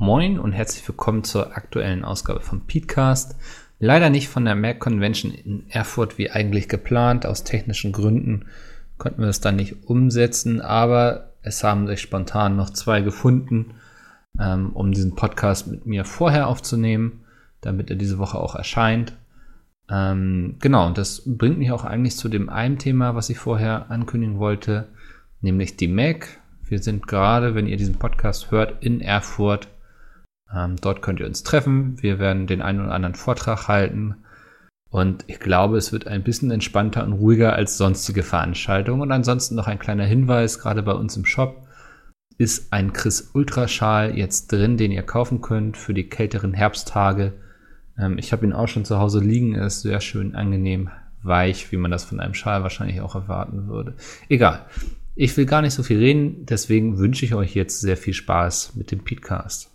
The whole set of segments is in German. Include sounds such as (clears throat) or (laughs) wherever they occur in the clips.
Moin und herzlich willkommen zur aktuellen Ausgabe von Petecast. Leider nicht von der Mac Convention in Erfurt wie eigentlich geplant. Aus technischen Gründen konnten wir es dann nicht umsetzen, aber es haben sich spontan noch zwei gefunden, ähm, um diesen Podcast mit mir vorher aufzunehmen, damit er diese Woche auch erscheint. Ähm, genau, und das bringt mich auch eigentlich zu dem einen Thema, was ich vorher ankündigen wollte, nämlich die Mac. Wir sind gerade, wenn ihr diesen Podcast hört, in Erfurt. Ähm, dort könnt ihr uns treffen. Wir werden den einen oder anderen Vortrag halten. Und ich glaube, es wird ein bisschen entspannter und ruhiger als sonstige Veranstaltungen. Und ansonsten noch ein kleiner Hinweis, gerade bei uns im Shop ist ein Chris Ultraschal jetzt drin, den ihr kaufen könnt für die kälteren Herbsttage. Ähm, ich habe ihn auch schon zu Hause liegen. Er ist sehr schön angenehm weich, wie man das von einem Schal wahrscheinlich auch erwarten würde. Egal. Ich will gar nicht so viel reden, deswegen wünsche ich euch jetzt sehr viel Spaß mit dem Podcast.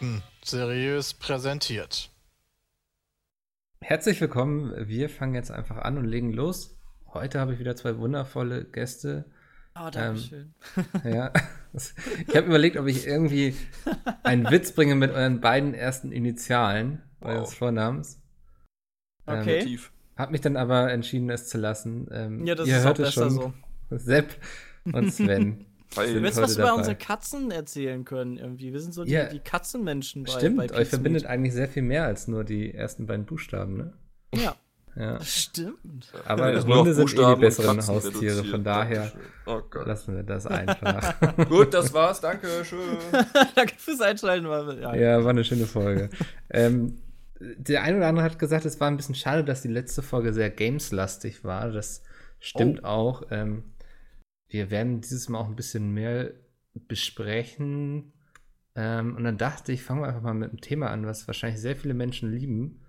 Fakten seriös präsentiert. Herzlich willkommen. Wir fangen jetzt einfach an und legen los. Heute habe ich wieder zwei wundervolle Gäste. Oh, danke schön. Ähm, (laughs) ja. Ich habe überlegt, ob ich irgendwie einen Witz bringe mit euren beiden ersten Initialen wow. eures Vornamens. Okay. Ähm, hab mich dann aber entschieden, es zu lassen. Ähm, ja, das ihr ist hört auch besser schon. so. Sepp und Sven. (laughs) Du wirst was über unsere Katzen erzählen können irgendwie. Wir sind so die, ja, die Katzenmenschen bei Stimmt, bei euch verbindet eigentlich sehr viel mehr als nur die ersten beiden Buchstaben, ne? Ja. Ja. Stimmt. Aber ja, Hunde sind eh die besseren Haustiere, von daher oh lassen wir das einfach. (laughs) Gut, das war's, danke, schön. (laughs) danke fürs Einschalten. Ja, ja war eine schöne Folge. ähm, der eine oder andere hat gesagt, es war ein bisschen schade, dass die letzte Folge sehr gameslastig war. Das stimmt oh. auch. Ähm, wir werden dieses Mal auch ein bisschen mehr besprechen. Ähm, und dann dachte ich, fangen wir einfach mal mit einem Thema an, was wahrscheinlich sehr viele Menschen lieben.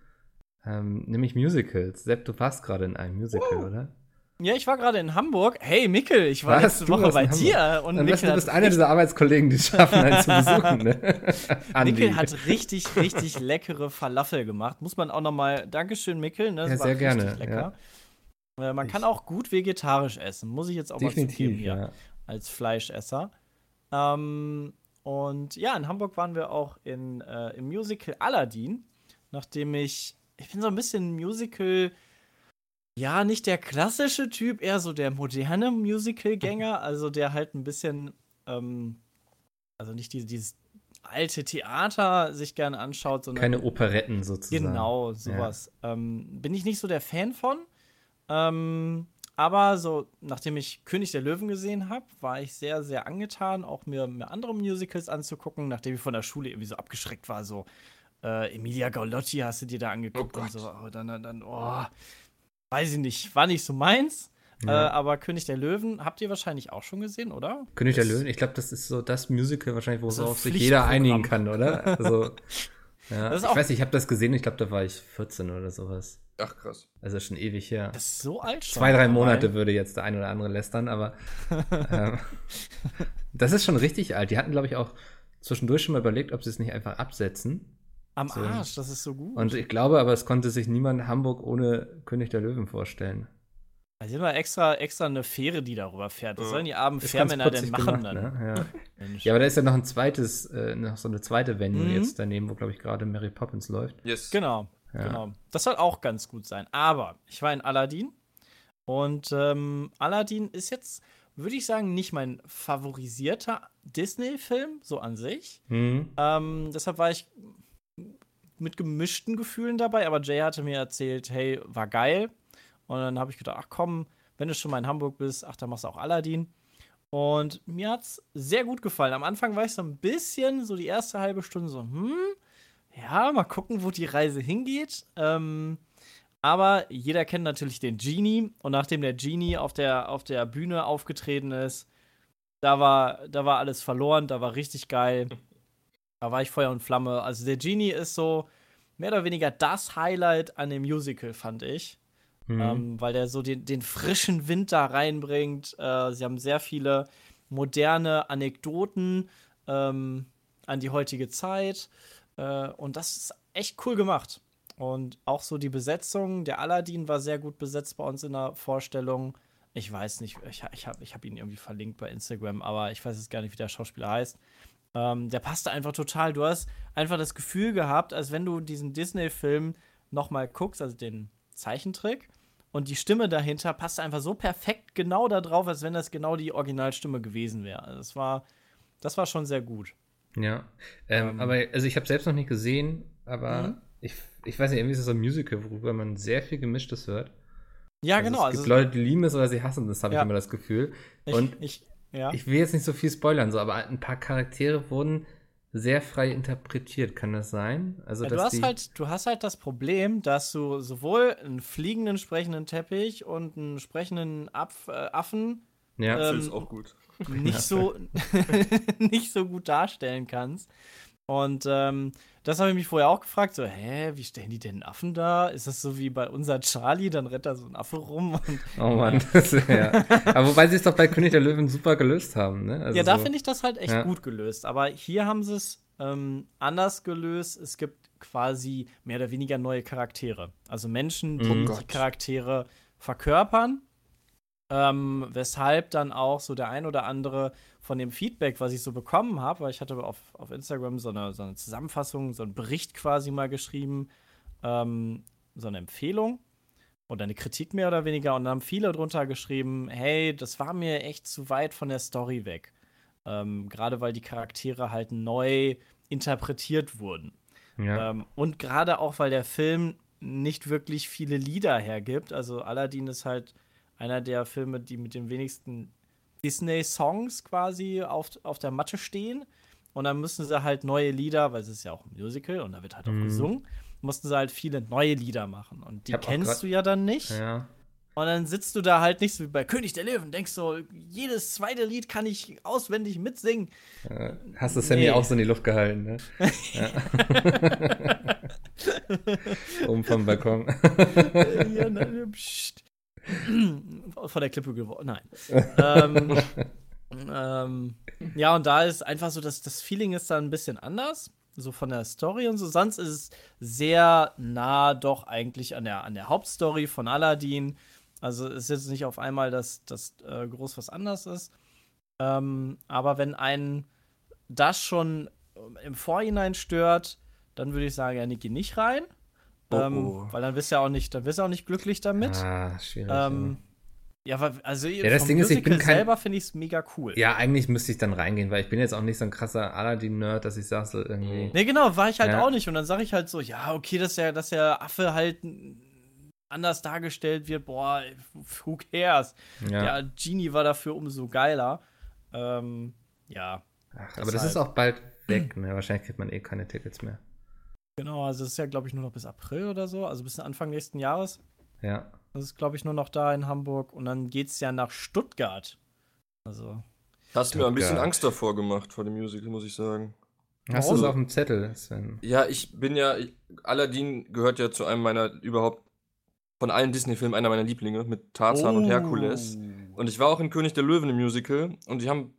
Ähm, nämlich Musicals. Sepp, du warst gerade in einem Musical, oh. oder? Ja, ich war gerade in Hamburg. Hey, Mickel, ich war was? letzte Woche bei dir. Und Mikkel du bist einer dieser Arbeitskollegen, die es schaffen, einen zu besuchen. Ne? (laughs) Mickel hat richtig, richtig leckere Falafel gemacht. Muss man auch noch mal Dankeschön, Mickel. Ne? Ja, sehr gerne. Lecker. Ja. Äh, man kann auch gut vegetarisch essen, muss ich jetzt auch mal zugeben hier, ja. als Fleischesser. Ähm, und ja, in Hamburg waren wir auch in, äh, im Musical Aladdin, nachdem ich ich bin so ein bisschen Musical, ja, nicht der klassische Typ, eher so der moderne Musical-Gänger, (laughs) also der halt ein bisschen, ähm, also nicht die, dieses alte Theater sich gerne anschaut, sondern. Keine Operetten sozusagen. Genau, sowas. Ja. Ähm, bin ich nicht so der Fan von. Ähm, aber so, nachdem ich König der Löwen gesehen habe, war ich sehr, sehr angetan, auch mir, mir andere Musicals anzugucken, nachdem ich von der Schule irgendwie so abgeschreckt war, so äh, Emilia Gaulotti hast du dir da angeguckt oh und so. Oh, dann, dann, oh, weiß ich nicht, war nicht so meins. Ja. Äh, aber König der Löwen habt ihr wahrscheinlich auch schon gesehen, oder? König der Löwen, ich glaube, das ist so das Musical wahrscheinlich, worauf sich jeder einigen kann, oder? Also, (laughs) ja. ich weiß nicht, ich habe das gesehen, ich glaube, da war ich 14 oder sowas. Ach krass. Also schon ewig her. Das ist so alt schon. Zwei, drei Monate dabei. würde jetzt der ein oder andere lästern, aber (laughs) ähm, das ist schon richtig alt. Die hatten, glaube ich, auch zwischendurch schon mal überlegt, ob sie es nicht einfach absetzen. Am so. Arsch, das ist so gut. Und ich glaube aber, es konnte sich niemand Hamburg ohne König der Löwen vorstellen. Also immer extra, extra eine Fähre, die darüber fährt. Was sollen die armen Fährmänner denn machen gemacht, dann? Ne? Ja. (laughs) ja. aber da ist ja noch ein zweites, äh, noch so eine zweite Venue mhm. jetzt daneben, wo, glaube ich, gerade Mary Poppins läuft. Yes. Genau, ja. genau. Das soll auch ganz gut sein. Aber ich war in Aladdin und ähm, Aladdin ist jetzt, würde ich sagen, nicht mein favorisierter Disney-Film, so an sich. Mhm. Ähm, deshalb war ich mit gemischten Gefühlen dabei, aber Jay hatte mir erzählt, hey, war geil. Und dann habe ich gedacht, ach komm, wenn du schon mal in Hamburg bist, ach, dann machst du auch Aladdin. Und mir hat es sehr gut gefallen. Am Anfang war ich so ein bisschen, so die erste halbe Stunde so, hm, ja, mal gucken, wo die Reise hingeht. Ähm, aber jeder kennt natürlich den Genie. Und nachdem der Genie auf der, auf der Bühne aufgetreten ist, da war, da war alles verloren, da war richtig geil. Da war ich Feuer und Flamme. Also der Genie ist so mehr oder weniger das Highlight an dem Musical, fand ich. Mhm. Ähm, weil der so den, den, frischen Wind da reinbringt. Äh, sie haben sehr viele moderne Anekdoten ähm, an die heutige Zeit. Äh, und das ist echt cool gemacht. Und auch so die Besetzung, der Aladdin war sehr gut besetzt bei uns in der Vorstellung. Ich weiß nicht, ich, ich habe ich hab ihn irgendwie verlinkt bei Instagram, aber ich weiß jetzt gar nicht, wie der Schauspieler heißt. Ähm, der passte einfach total. Du hast einfach das Gefühl gehabt, als wenn du diesen Disney-Film nochmal guckst, also den Zeichentrick. Und die Stimme dahinter passt einfach so perfekt genau da drauf, als wenn das genau die Originalstimme gewesen wäre. Also das war, das war schon sehr gut. Ja, ähm, ähm, aber also ich habe selbst noch nicht gesehen, aber mhm. ich, ich weiß nicht, irgendwie ist das so ein Musical, worüber man sehr viel Gemischtes hört. Ja, also genau. Es gibt also, Leute, die lieben es oder sie hassen das, habe ja. ich immer das Gefühl. Und ich, ich, ja. ich will jetzt nicht so viel spoilern, so, aber ein paar Charaktere wurden sehr frei interpretiert, kann das sein? Also, ja, du, hast halt, du hast halt das Problem, dass du sowohl einen fliegenden sprechenden Teppich und einen sprechenden Apf äh, Affen ja. Ähm, ist auch gut. Nicht so (laughs) nicht so gut darstellen kannst. Und ähm, das habe ich mich vorher auch gefragt, so, hä, wie stellen die denn einen Affen da? Ist das so wie bei unser Charlie, dann rennt da so ein Affe rum und, (laughs) Oh Mann, das, ja. Aber wobei sie es doch bei König der Löwen super gelöst haben, ne? Also ja, da so, finde ich das halt echt ja. gut gelöst. Aber hier haben sie es ähm, anders gelöst. Es gibt quasi mehr oder weniger neue Charaktere. Also Menschen, die oh die Charaktere verkörpern ähm, weshalb dann auch so der ein oder andere von dem Feedback, was ich so bekommen habe, weil ich hatte auf, auf Instagram so eine, so eine Zusammenfassung, so einen Bericht quasi mal geschrieben, ähm, so eine Empfehlung oder eine Kritik mehr oder weniger. Und dann haben viele drunter geschrieben, hey, das war mir echt zu weit von der Story weg. Ähm, gerade weil die Charaktere halt neu interpretiert wurden. Ja. Ähm, und gerade auch, weil der Film nicht wirklich viele Lieder hergibt. Also Aladdin ist halt einer der Filme, die mit den wenigsten Disney-Songs quasi auf, auf der Matte stehen. Und dann müssen sie halt neue Lieder, weil es ist ja auch ein Musical und da wird halt auch mhm. gesungen, mussten sie halt viele neue Lieder machen. Und die kennst du ja dann nicht. Ja. Und dann sitzt du da halt nicht so wie bei König der Löwen, denkst so, jedes zweite Lied kann ich auswendig mitsingen. Ja, hast du Sammy nee. auch so in die Luft gehalten, ne? (laughs) Oben (laughs) vom Balkon. ja, na, pst. Von der Klippe geworden. Nein. ähm, ähm, ja, und da ist einfach so, dass das Feeling ist dann ein bisschen anders. So von der Story und so. Sonst ist es sehr nah doch eigentlich an der, an der Hauptstory von Aladdin. Also ist jetzt nicht auf einmal, dass das äh, groß was anders ist. Ähm, aber wenn einen das schon im Vorhinein stört, dann würde ich sagen, ja, Niki nicht rein. Oh, ähm, oh. Weil dann bist du ja auch nicht, dann bist du auch nicht glücklich damit. Ah, schwierig. Ähm, ja, also ja, das Ding Musical ist, ich bin kein, selber finde ich es mega cool. Ja, eigentlich müsste ich dann reingehen, weil ich bin jetzt auch nicht so ein krasser Aladdin-Nerd, dass ich sage so irgendwie. Nee, genau, war ich halt ja. auch nicht. Und dann sage ich halt so, ja, okay, dass der, dass der Affe halt anders dargestellt wird, boah, who cares? Ja. Der Genie war dafür umso geiler. Ähm, ja. Ach, aber das ist auch bald weg, ne? Wahrscheinlich kriegt man eh keine Tickets mehr. Genau, also es ist ja, glaube ich, nur noch bis April oder so, also bis Anfang nächsten Jahres. Ja. Das ist, glaube ich, nur noch da in Hamburg und dann geht es ja nach Stuttgart. Also. Hast mir ein bisschen Angst davor gemacht, vor dem Musical, muss ich sagen. Hast du es auf dem Zettel, Sven? Ja, ich bin ja, ich, Aladdin gehört ja zu einem meiner überhaupt von allen Disney-Filmen einer meiner Lieblinge mit Tarzan oh. und Herkules. Und ich war auch in König der Löwen im Musical und die haben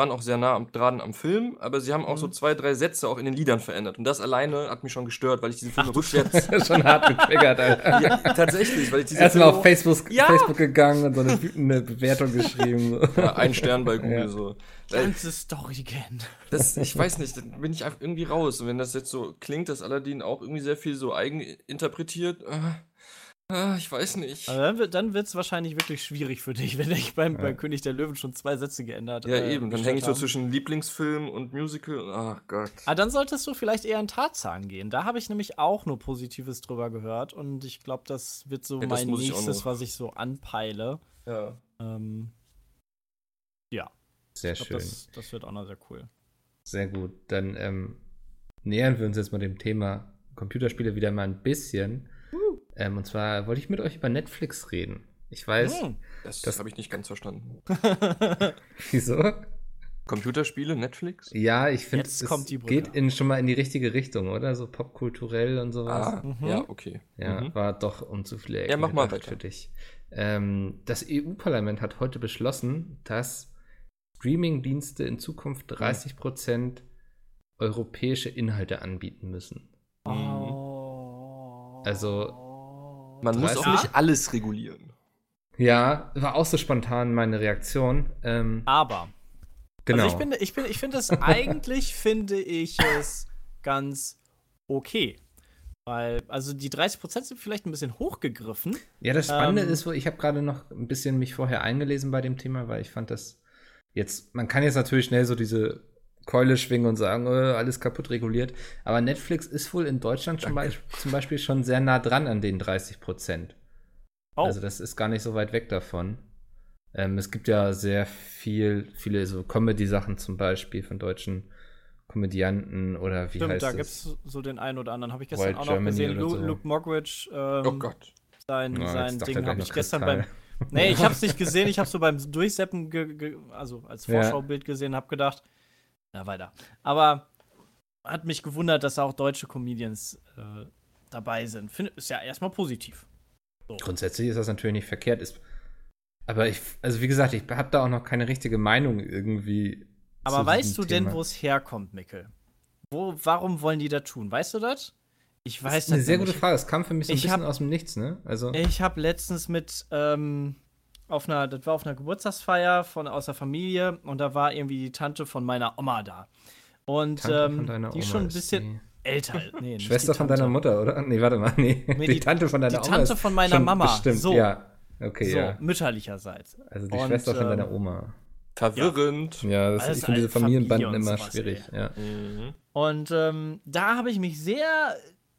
waren auch sehr nah am, dran am Film, aber sie haben auch mhm. so zwei, drei Sätze auch in den Liedern verändert. Und das alleine hat mich schon gestört, weil ich diese Filme rückwärts. schon hart getriggert, Alter. (laughs) Ja, tatsächlich, weil ich diese Erstmal auf Facebook, ja. Facebook gegangen und so eine wütende Bewertung geschrieben. Ja, ein Stern bei Google ja. so. Ganze Story kennen. Das, ich weiß nicht, da bin ich einfach irgendwie raus. Und wenn das jetzt so klingt, dass Aladdin auch irgendwie sehr viel so eigen interpretiert. Äh, Ah, ich weiß nicht. Also dann wird es wahrscheinlich wirklich schwierig für dich, (laughs) wenn ich beim, ja. beim König der Löwen schon zwei Sätze geändert habe. Ja, äh, eben. Dann hänge ich so zwischen Lieblingsfilm und Musical. Ach Gott. Aber ah, dann solltest du vielleicht eher in Tarzan gehen. Da habe ich nämlich auch nur Positives drüber gehört. Und ich glaube, das wird so ja, mein nächstes, was ich so anpeile. Ja. Ähm, ja. Sehr glaub, schön. Das, das, wird auch noch sehr cool. Sehr gut. Dann ähm, nähern wir uns jetzt mal dem Thema Computerspiele wieder mal ein bisschen. Ähm, und zwar wollte ich mit euch über Netflix reden. Ich weiß. Hm, das, das habe ich nicht ganz verstanden. (laughs) Wieso? Computerspiele, Netflix? Ja, ich finde, es kommt die Brücke. geht in, schon mal in die richtige Richtung, oder? So popkulturell und sowas. Ah, Mhm. ja, okay. Ja, Mhm. war doch um zu viele Ecken Ja, mach mal weiter. für dich. Ähm, das EU-Parlament hat heute beschlossen, dass Streaming-Dienste in Zukunft 30% europäische Inhalte anbieten müssen. Oh. Also, Man muss auch nicht alles regulieren. Ja, war auch so spontan meine Reaktion. Ähm, Aber. genau. Also ich finde, ich bin, ich finde es (laughs) eigentlich finde ich es ganz okay. Weil, also die 30% sind vielleicht ein bisschen hochgegriffen. Ja, das Spannende Ähm, ist, wo ich habe gerade noch ein bisschen mich vorher eingelesen bei dem Thema, weil ich fand das jetzt, man kann jetzt natürlich schnell so diese Keule schwingen und sagen, äh, alles kaputt reguliert, aber Netflix ist wohl in Deutschland zum, Beispiel, zum Beispiel schon sehr nah dran an den 30 Prozent. Oh, Also das ist gar nicht so weit weg davon. Ähm, es gibt ja sehr viel, viele so Comedy-Sachen zum Beispiel von deutschen Komödianten oder wie stimmt, heißt da es? gibt es so den einen oder anderen. Habe ich gestern Wild auch noch Germany gesehen. Lu so. Luke Mockridge, ähm, Oh Gott. sein, Ja, sein Ding habe ich gestern Kristall. beim. Nee, ich habe es nicht gesehen. Ich habe so beim Durchseppen, ge, ge, also als Ja. Vorschaubild gesehen, habe gedacht, na weiter. Aber hat mich gewundert, dass auch deutsche Comedians äh, dabei sind. Find, ist ja erstmal positiv. Grundsätzlich ist das natürlich nicht verkehrt. Ist, aber ich, also wie gesagt, ich habe da auch noch keine richtige Meinung irgendwie. Aber weißt du denn, Thema. wo es herkommt, Mickel? Wo, warum wollen die das tun? Weißt du das? Ich weiß Das ist eine das sehr nämlich. gute Frage. Es kam für mich so ein Ich bisschen hab- aus dem Nichts, ne? Also, Ich habe letztens mit ähm, auf einer, das war auf einer Geburtstagsfeier von aus der Familie und da war irgendwie die Tante von meiner Oma da. Und Tante ähm, die Oma schon ein ist bisschen die älter. Nee, (laughs) Schwester die von deiner Mutter, oder? Nee, warte mal. Nee, Nee, die, die- Tante von deiner die Oma. Tante ist von meiner Mama. Bestimmt, So. ja. Okay, So, ja. mütterlicherseits. Also die Und, Schwester von ähm, deiner Oma. Verwirrend. Ja, das, ich finde diese Familie Familienbanden und immer sowas, schwierig. Ja. Mhm. Und ähm, da habe ich mich sehr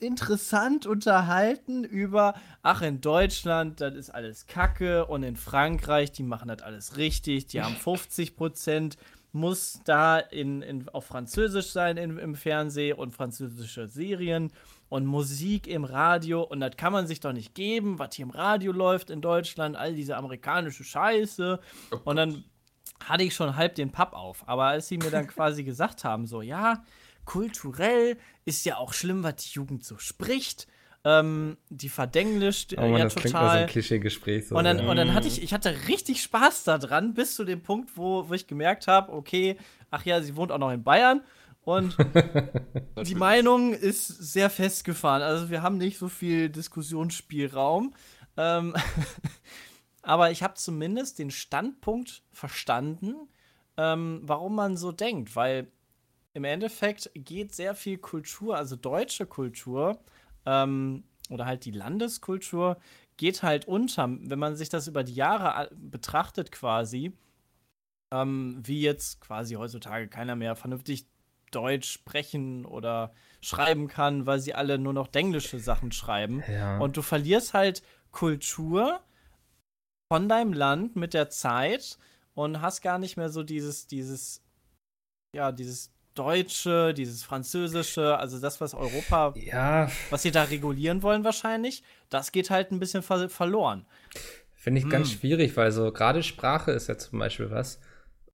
interessant unterhalten über, ach, in Deutschland, das ist alles Kacke und in Frankreich, die machen das alles richtig, die haben 50 Prozent, muss da in, in, auf Französisch sein im, im Fernsehen und französische Serien und Musik im Radio und das kann man sich doch nicht geben, was hier im Radio läuft in Deutschland, all diese amerikanische Scheiße. Und dann hatte ich schon halb den Papp auf. Aber als sie mir dann quasi gesagt haben, so, ja, kulturell ist ja auch schlimm, was die Jugend so spricht. Ähm, die verdenglischt Oh man, ja das klingt mal so total. ein Klischee-Gespräch. So, und dann, ja. und dann hatte ich, ich hatte richtig Spaß daran, bis zu dem Punkt, wo, wo ich gemerkt habe, okay, ach ja, sie wohnt auch noch in Bayern. Und (laughs) die Meinung ist sehr festgefahren. Also wir haben nicht so viel Diskussionsspielraum. Ähm, (laughs) aber ich habe zumindest den Standpunkt verstanden, ähm, warum man so denkt. Weil im Endeffekt geht sehr viel Kultur, also deutsche Kultur ähm, oder halt die Landeskultur, geht halt unter, wenn man sich das über die Jahre betrachtet quasi, ähm, wie jetzt quasi heutzutage keiner mehr vernünftig Deutsch sprechen oder schreiben kann, weil sie alle nur noch denglische Sachen schreiben. ja. Und du verlierst halt Kultur von deinem Land mit der Zeit und hast gar nicht mehr so dieses, dieses, ja, dieses Deutsche, dieses Französische, also das, was Europa, ja, was sie da regulieren wollen wahrscheinlich, das geht halt ein bisschen ver verloren. Finde ich ganz Hm. schwierig, weil so gerade Sprache ist ja zum Beispiel was,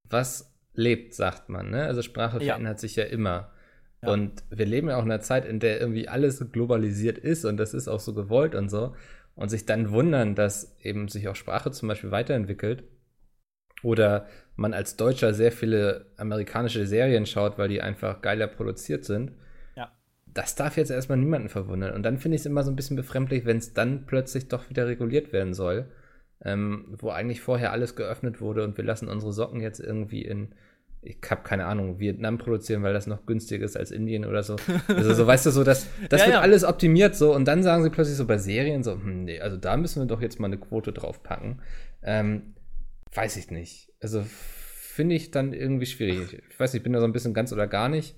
was lebt, sagt man. Ne? Also Sprache Ja. verändert sich ja immer. Ja. Und wir leben ja auch in einer Zeit, in der irgendwie alles so globalisiert ist und das ist auch so gewollt und so. Und sich dann wundern, dass eben sich auch Sprache zum Beispiel weiterentwickelt. Oder man als Deutscher sehr viele amerikanische Serien schaut, weil die einfach geiler produziert sind. Ja. Das darf jetzt erstmal niemanden verwundern. Und dann finde ich es immer so ein bisschen befremdlich, wenn es dann plötzlich doch wieder reguliert werden soll. Ähm, wo eigentlich vorher alles geöffnet wurde und wir lassen unsere Socken jetzt irgendwie in, ich habe keine Ahnung, Vietnam produzieren, weil das noch günstiger ist als Indien oder so. Also so, weißt du, so, das, (laughs) das Ja, wird ja. alles optimiert so und dann sagen sie plötzlich so bei Serien so, hm, nee, also da müssen wir doch jetzt mal eine Quote draufpacken. Ähm, weiß ich nicht. Also finde ich dann irgendwie schwierig. Ich weiß nicht, ich bin da so ein bisschen ganz oder gar nicht.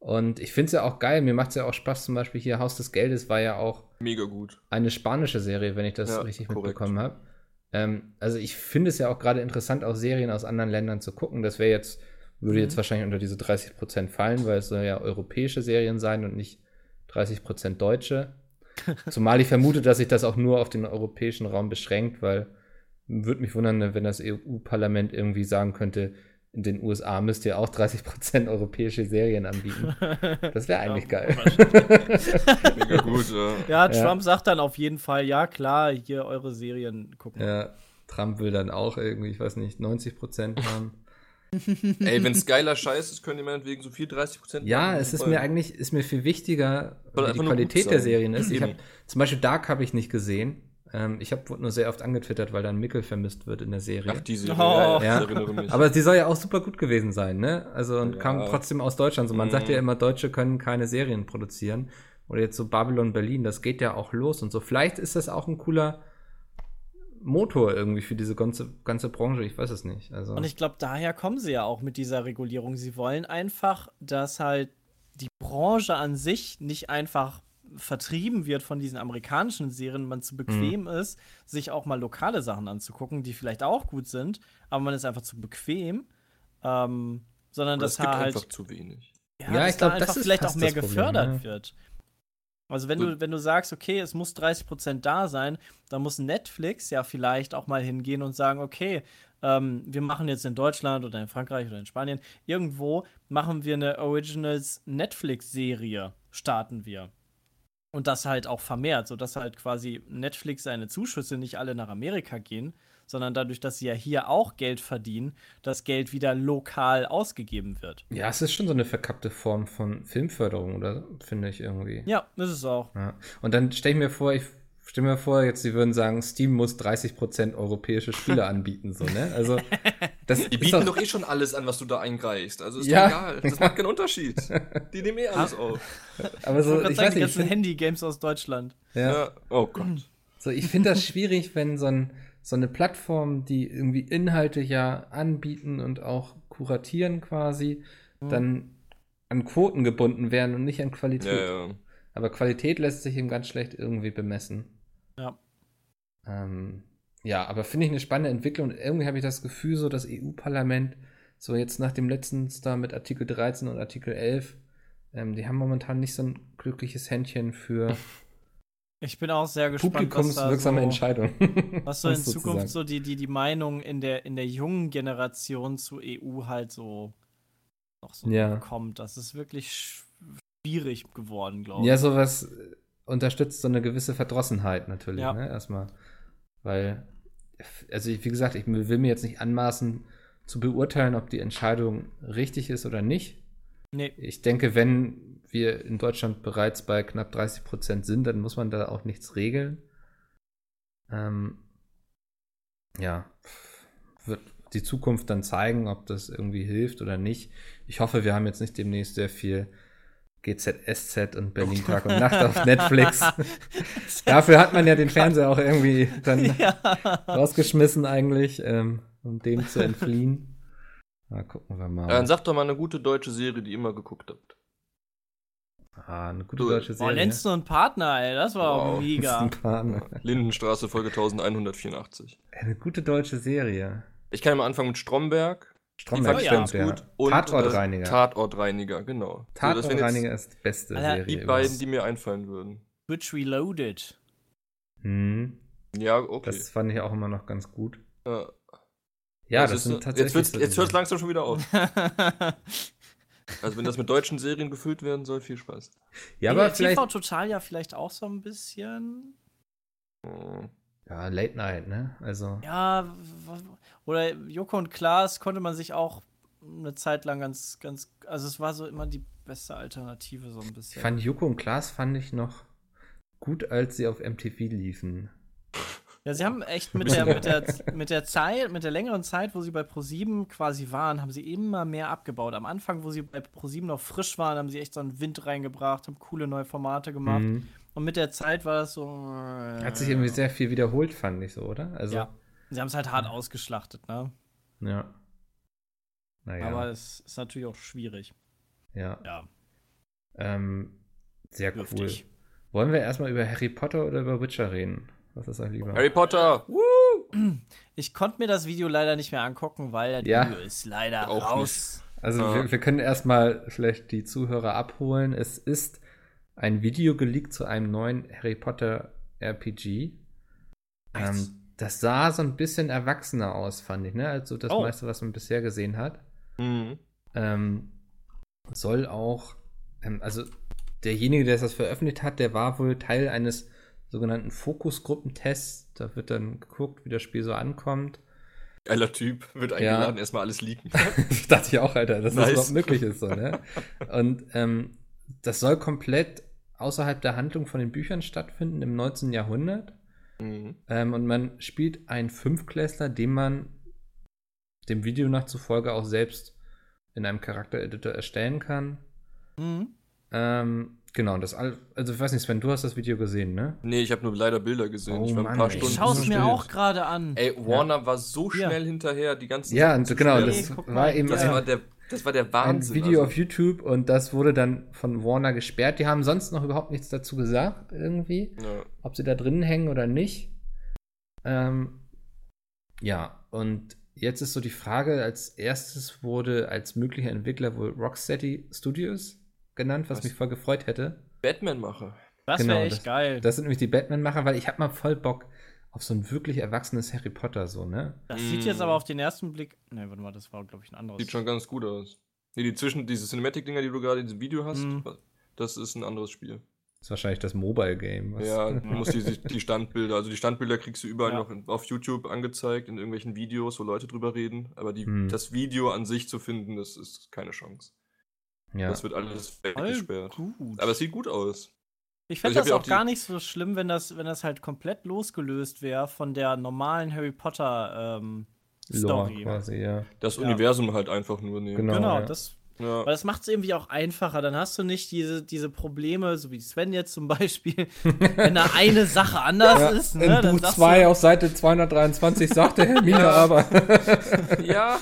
Und ich finde es ja auch geil, mir macht es ja auch Spaß, zum Beispiel hier Haus des Geldes war ja auch Mega gut. eine spanische Serie, wenn ich das Ja, richtig korrekt. mitbekommen habe. Ähm, also ich finde es ja auch gerade interessant, auch Serien aus anderen Ländern zu gucken. Das wäre jetzt, würde Mhm. jetzt wahrscheinlich unter diese 30% fallen, weil es soll ja europäische Serien sein und nicht 30% deutsche. (laughs) Zumal ich vermute, dass sich das auch nur auf den europäischen Raum beschränkt, weil würde mich wundern, wenn das EU-Parlament irgendwie sagen könnte, in den USA müsst ihr auch 30% europäische Serien anbieten. (laughs) Das wäre eigentlich (laughs) ja, geil. Mega gut, ja. ja. Trump ja. sagt dann auf jeden Fall, ja klar, hier eure Serien gucken. Ja, Trump will dann auch irgendwie, ich weiß nicht, 90% haben. Ey, wenn es geiler Scheiß ist, können die meinetwegen so viel 30% Ja, es ist mir eigentlich, ist mir viel wichtiger, wie die Qualität der Serien ist. Ich hab, zum Beispiel Dark habe ich nicht gesehen. Ähm, ich habe nur sehr oft angetwittert, weil dann Mickel vermisst wird in der Serie. Ach, die Serie, oh. ja, ja. Aber sie soll ja auch super gut gewesen sein, ne? Also und ja. kam trotzdem aus Deutschland. So, man mhm. sagt ja immer, Deutsche können keine Serien produzieren. Oder jetzt so Babylon Berlin, das geht ja auch los und so. Vielleicht ist das auch ein cooler Motor irgendwie für diese ganze, ganze Branche, ich weiß es nicht. Also. Und ich glaube, daher kommen sie ja auch mit dieser Regulierung. Sie wollen einfach, dass halt die Branche an sich nicht einfach vertrieben wird von diesen amerikanischen Serien, man zu bequem mhm. ist, sich auch mal lokale Sachen anzugucken, die vielleicht auch gut sind, aber man ist einfach zu bequem. Ähm, sondern dass es gibt halt einfach zu wenig. Ja, ja ich glaube, das ist vielleicht auch mehr gefördert Problem, ja. wird. Also wenn du, wenn du sagst, okay, es muss 30% da sein, dann muss Netflix ja vielleicht auch mal hingehen und sagen, okay, ähm, wir machen jetzt in Deutschland oder in Frankreich oder in Spanien, irgendwo machen wir eine Originals Netflix-Serie, starten wir. Und das halt auch vermehrt, sodass halt quasi Netflix seine Zuschüsse nicht alle nach Amerika gehen, sondern dadurch, dass sie ja hier auch Geld verdienen, das Geld wieder lokal ausgegeben wird. Ja, es ist schon so eine verkappte Form von Filmförderung, oder finde ich irgendwie. Ja, ist es auch. Ja. Und dann stelle ich mir vor, ich stelle mir vor, jetzt sie würden sagen, Steam muss 30% europäische Spiele (laughs) anbieten, so, ne? Also das Die bieten doch, doch, eh schon alles an, was du da einreichst. Also ist ja. doch egal. Das macht keinen Unterschied. (laughs) Die nehmen eh alles auf. Aber so, ich, ich weiß nicht, die ganzen Handy-Games aus Deutschland. Ja. ja. Oh Gott. So, ich finde das schwierig, wenn so ein so eine Plattform, die irgendwie Inhalte ja anbieten und auch kuratieren quasi, mhm. dann an Quoten gebunden werden und nicht an Qualität. Ja, ja. Aber Qualität lässt sich eben ganz schlecht irgendwie bemessen. Ja. Ähm, ja, aber finde ich eine spannende Entwicklung. irgendwie habe ich das Gefühl, so das EU-Parlament, so jetzt nach dem letzten Star mit Artikel 13 und Artikel 11, ähm, die haben momentan nicht so ein glückliches Händchen für (laughs) Ich bin auch sehr gespannt. Publikumswirksame so, Entscheidung. (laughs) Was so in Zukunft so die, die, die Meinung in der, in der jungen Generation zu EU halt so noch so ja. kommt. Das ist wirklich schwierig geworden, glaube ich. Ja, sowas unterstützt so eine gewisse Verdrossenheit natürlich, ja. ne? Erstmal. Weil, also wie gesagt, ich will mir jetzt nicht anmaßen zu beurteilen, ob die Entscheidung richtig ist oder nicht. Nee. Ich denke, wenn wir in Deutschland bereits bei knapp 30 Prozent sind, dann muss man da auch nichts regeln. Ähm, ja, wird die Zukunft dann zeigen, ob das irgendwie hilft oder nicht. Ich hoffe, wir haben jetzt nicht demnächst sehr viel GZSZ und Berlin Tag und Nacht auf Netflix. (laughs) Dafür hat man ja den Fernseher auch irgendwie dann (laughs) ja. rausgeschmissen eigentlich, ähm, um dem zu entfliehen. (laughs) Na, gucken wir mal. dann sag doch mal eine gute deutsche Serie, die ihr immer geguckt habt. Ah, eine gute deutsche Serie. Oh, Lenzen und Partner, ey, das war wow. auch mega. Lindenstraße, Folge 1184. Eine gute deutsche Serie. Ich kann mal anfangen mit Stromberg. Stromberg, stimmt, ja. Und, Tatortreiniger. Tatortreiniger, genau. Tatortreiniger ist die beste Alter, Serie. Die beiden, die mir einfallen würden. Switch Reloaded. Hm. Ja, okay. Das fand ich auch immer noch ganz gut. Ja, ja das, das sind tatsächlich. Jetzt, hört es langsam schon wieder auf. (laughs) Also wenn das mit deutschen Serien gefüllt werden soll, viel Spaß. Ja, aber vielleicht TV Total ja vielleicht auch so ein bisschen. Ja, Late Night, ne? Also. Ja, oder Joko und Klaas konnte man sich auch eine Zeit lang ganz, ganz, also es war so immer die beste Alternative so ein bisschen. Ich fand Joko und Klaas fand ich noch gut, als sie auf MTV liefen. Ja, sie haben echt mit der, mit der, mit der Zeit, mit der längeren Zeit, wo sie bei ProSieben quasi waren, haben sie immer mehr abgebaut. Am Anfang, wo sie bei ProSieben noch frisch waren, haben sie echt so einen Wind reingebracht, haben coole neue Formate gemacht. Mhm. Und mit der Zeit war es so. Äh, Hat sich irgendwie sehr viel wiederholt, fand ich so, oder? Also, ja. Sie haben es halt hart ausgeschlachtet, ne? Ja. Naja. Aber es ist natürlich auch schwierig. Ja. Ja. Ähm, sehr Dürftig. cool. Wollen wir erstmal über Harry Potter oder über Witcher reden? Was ist euch lieber? Harry Potter! Woo! Ich konnte mir das Video leider nicht mehr angucken, weil das ja. Video ist leider Auch raus. Nicht. Also ja. wir, wir, können erstmal vielleicht die Zuhörer abholen. Es ist ein Video geleakt zu einem neuen Harry Potter RPG. Ähm, das sah so ein bisschen erwachsener aus, fand ich, ne? Also das oh. meiste, was man bisher gesehen hat. Mhm. Ähm, soll auch, ähm, also derjenige, der das veröffentlicht hat, der war wohl Teil eines sogenannten Fokusgruppentests. Da wird dann geguckt, wie das Spiel so ankommt. Geiler Typ, wird eingeladen, ja. erstmal alles leaken. (laughs) Dachte ich auch, Alter, dass nice. das überhaupt möglich ist. So, ne? Und ähm, das soll komplett außerhalb der Handlung von den Büchern stattfinden im 19. Jahrhundert. Mhm. Ähm, und man spielt einen Fünfklässler, den man dem Video nach zufolge auch selbst in einem Charaktereditor erstellen kann. Mhm. Ähm, genau, das all, also ich weiß nicht, Sven, du hast das Video gesehen, ne? Nee, ich habe nur leider Bilder gesehen. Oh, ich war ein paar Stunden. Ich schaue es mir auch gerade an. Ey, Warner ja. war so schnell ja. hinterher, die ganzen Ja, und genau, das war eben das war der das war der Wahnsinn. Ein Video also. auf YouTube und das wurde dann von Warner gesperrt. Die haben sonst noch überhaupt nichts dazu gesagt, irgendwie. Ja. Ob sie da drinnen hängen oder nicht. Ähm, ja, und jetzt ist so die Frage: als erstes wurde als möglicher Entwickler wohl Rocksteady Studios genannt, was, was? mich voll gefreut hätte. Batman-Macher. Das genau, wäre echt das, geil. Das sind nämlich die Batman-Macher, weil ich habe mal voll Bock auf so ein wirklich erwachsenes Harry Potter, so, ne? Das sieht jetzt aber auf den ersten Blick. Ne, warte mal, das war, glaube ich, ein anderes. Sieht schon ganz gut aus. Nee, die zwischen, diese Cinematic-Dinger, die du gerade in diesem Video hast, mm. das ist ein anderes Spiel. Das ist wahrscheinlich das Mobile-Game. Ja, (laughs) du musst die, die Standbilder, also die Standbilder kriegst du überall ja. noch auf YouTube angezeigt, in irgendwelchen Videos, wo Leute drüber reden. Aber die, hm. das Video an sich zu finden, das ist keine Chance. Ja. Das wird alles weggesperrt. Aber es sieht gut aus. Ich fände also das auch, gar nicht so schlimm, wenn das, wenn das halt komplett losgelöst wäre von der normalen Harry Potter ähm, Story. Quasi, ja. Das ja. Universum halt einfach nur nehmen. Genau, genau ja. das. Ja. Weil das macht es irgendwie auch einfacher. Dann hast du nicht diese, diese Probleme, so wie Sven jetzt zum Beispiel, (laughs) wenn da eine Sache anders ja, ist. Ne, in Buch 2 auf Seite 223 sagte Hermine aber. (laughs) ja.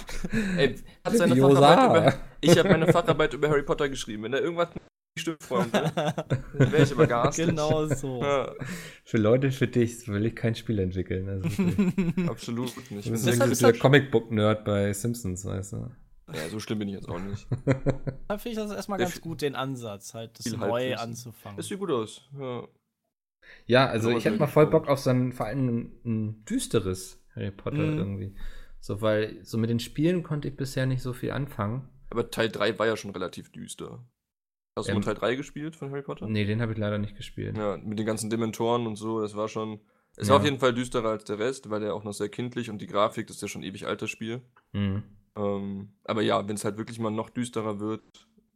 Ey, hat seine Facharbeit über, ich habe meine Facharbeit über Harry Potter geschrieben. Wenn da irgendwas Stück Freund? (laughs) Dann wäre ich aber garstig. Genau so. Ja. Für Leute, für dich will ich kein Spiel entwickeln. Also (laughs) Absolut nicht. Du bist irgendwie der Comicbook-Nerd bei Simpsons, weißt du. Ja, so schlimm bin ich jetzt auch nicht. (laughs) da finde ich das erstmal ganz gut, den Ansatz, halt das neu anzufangen. Das sieht gut aus, ja. Ja, also ich hätte mal voll Bock auf so ein, vor allem ein, ein düsteres Harry Potter mhm. irgendwie. So, weil so mit den Spielen konnte ich bisher nicht so viel anfangen. Aber Teil 3 war ja schon relativ düster. Hast du ähm, Teil 3 gespielt von Harry Potter? Nee, den habe ich leider nicht gespielt. Ja, mit den ganzen Dementoren und so, das war schon. Es ja. war auf jeden Fall düsterer als der Rest, weil der auch noch sehr kindlich und die Grafik, das ist ja schon ewig altes Spiel. Mhm. Ähm, aber ja, wenn es halt wirklich mal noch düsterer wird,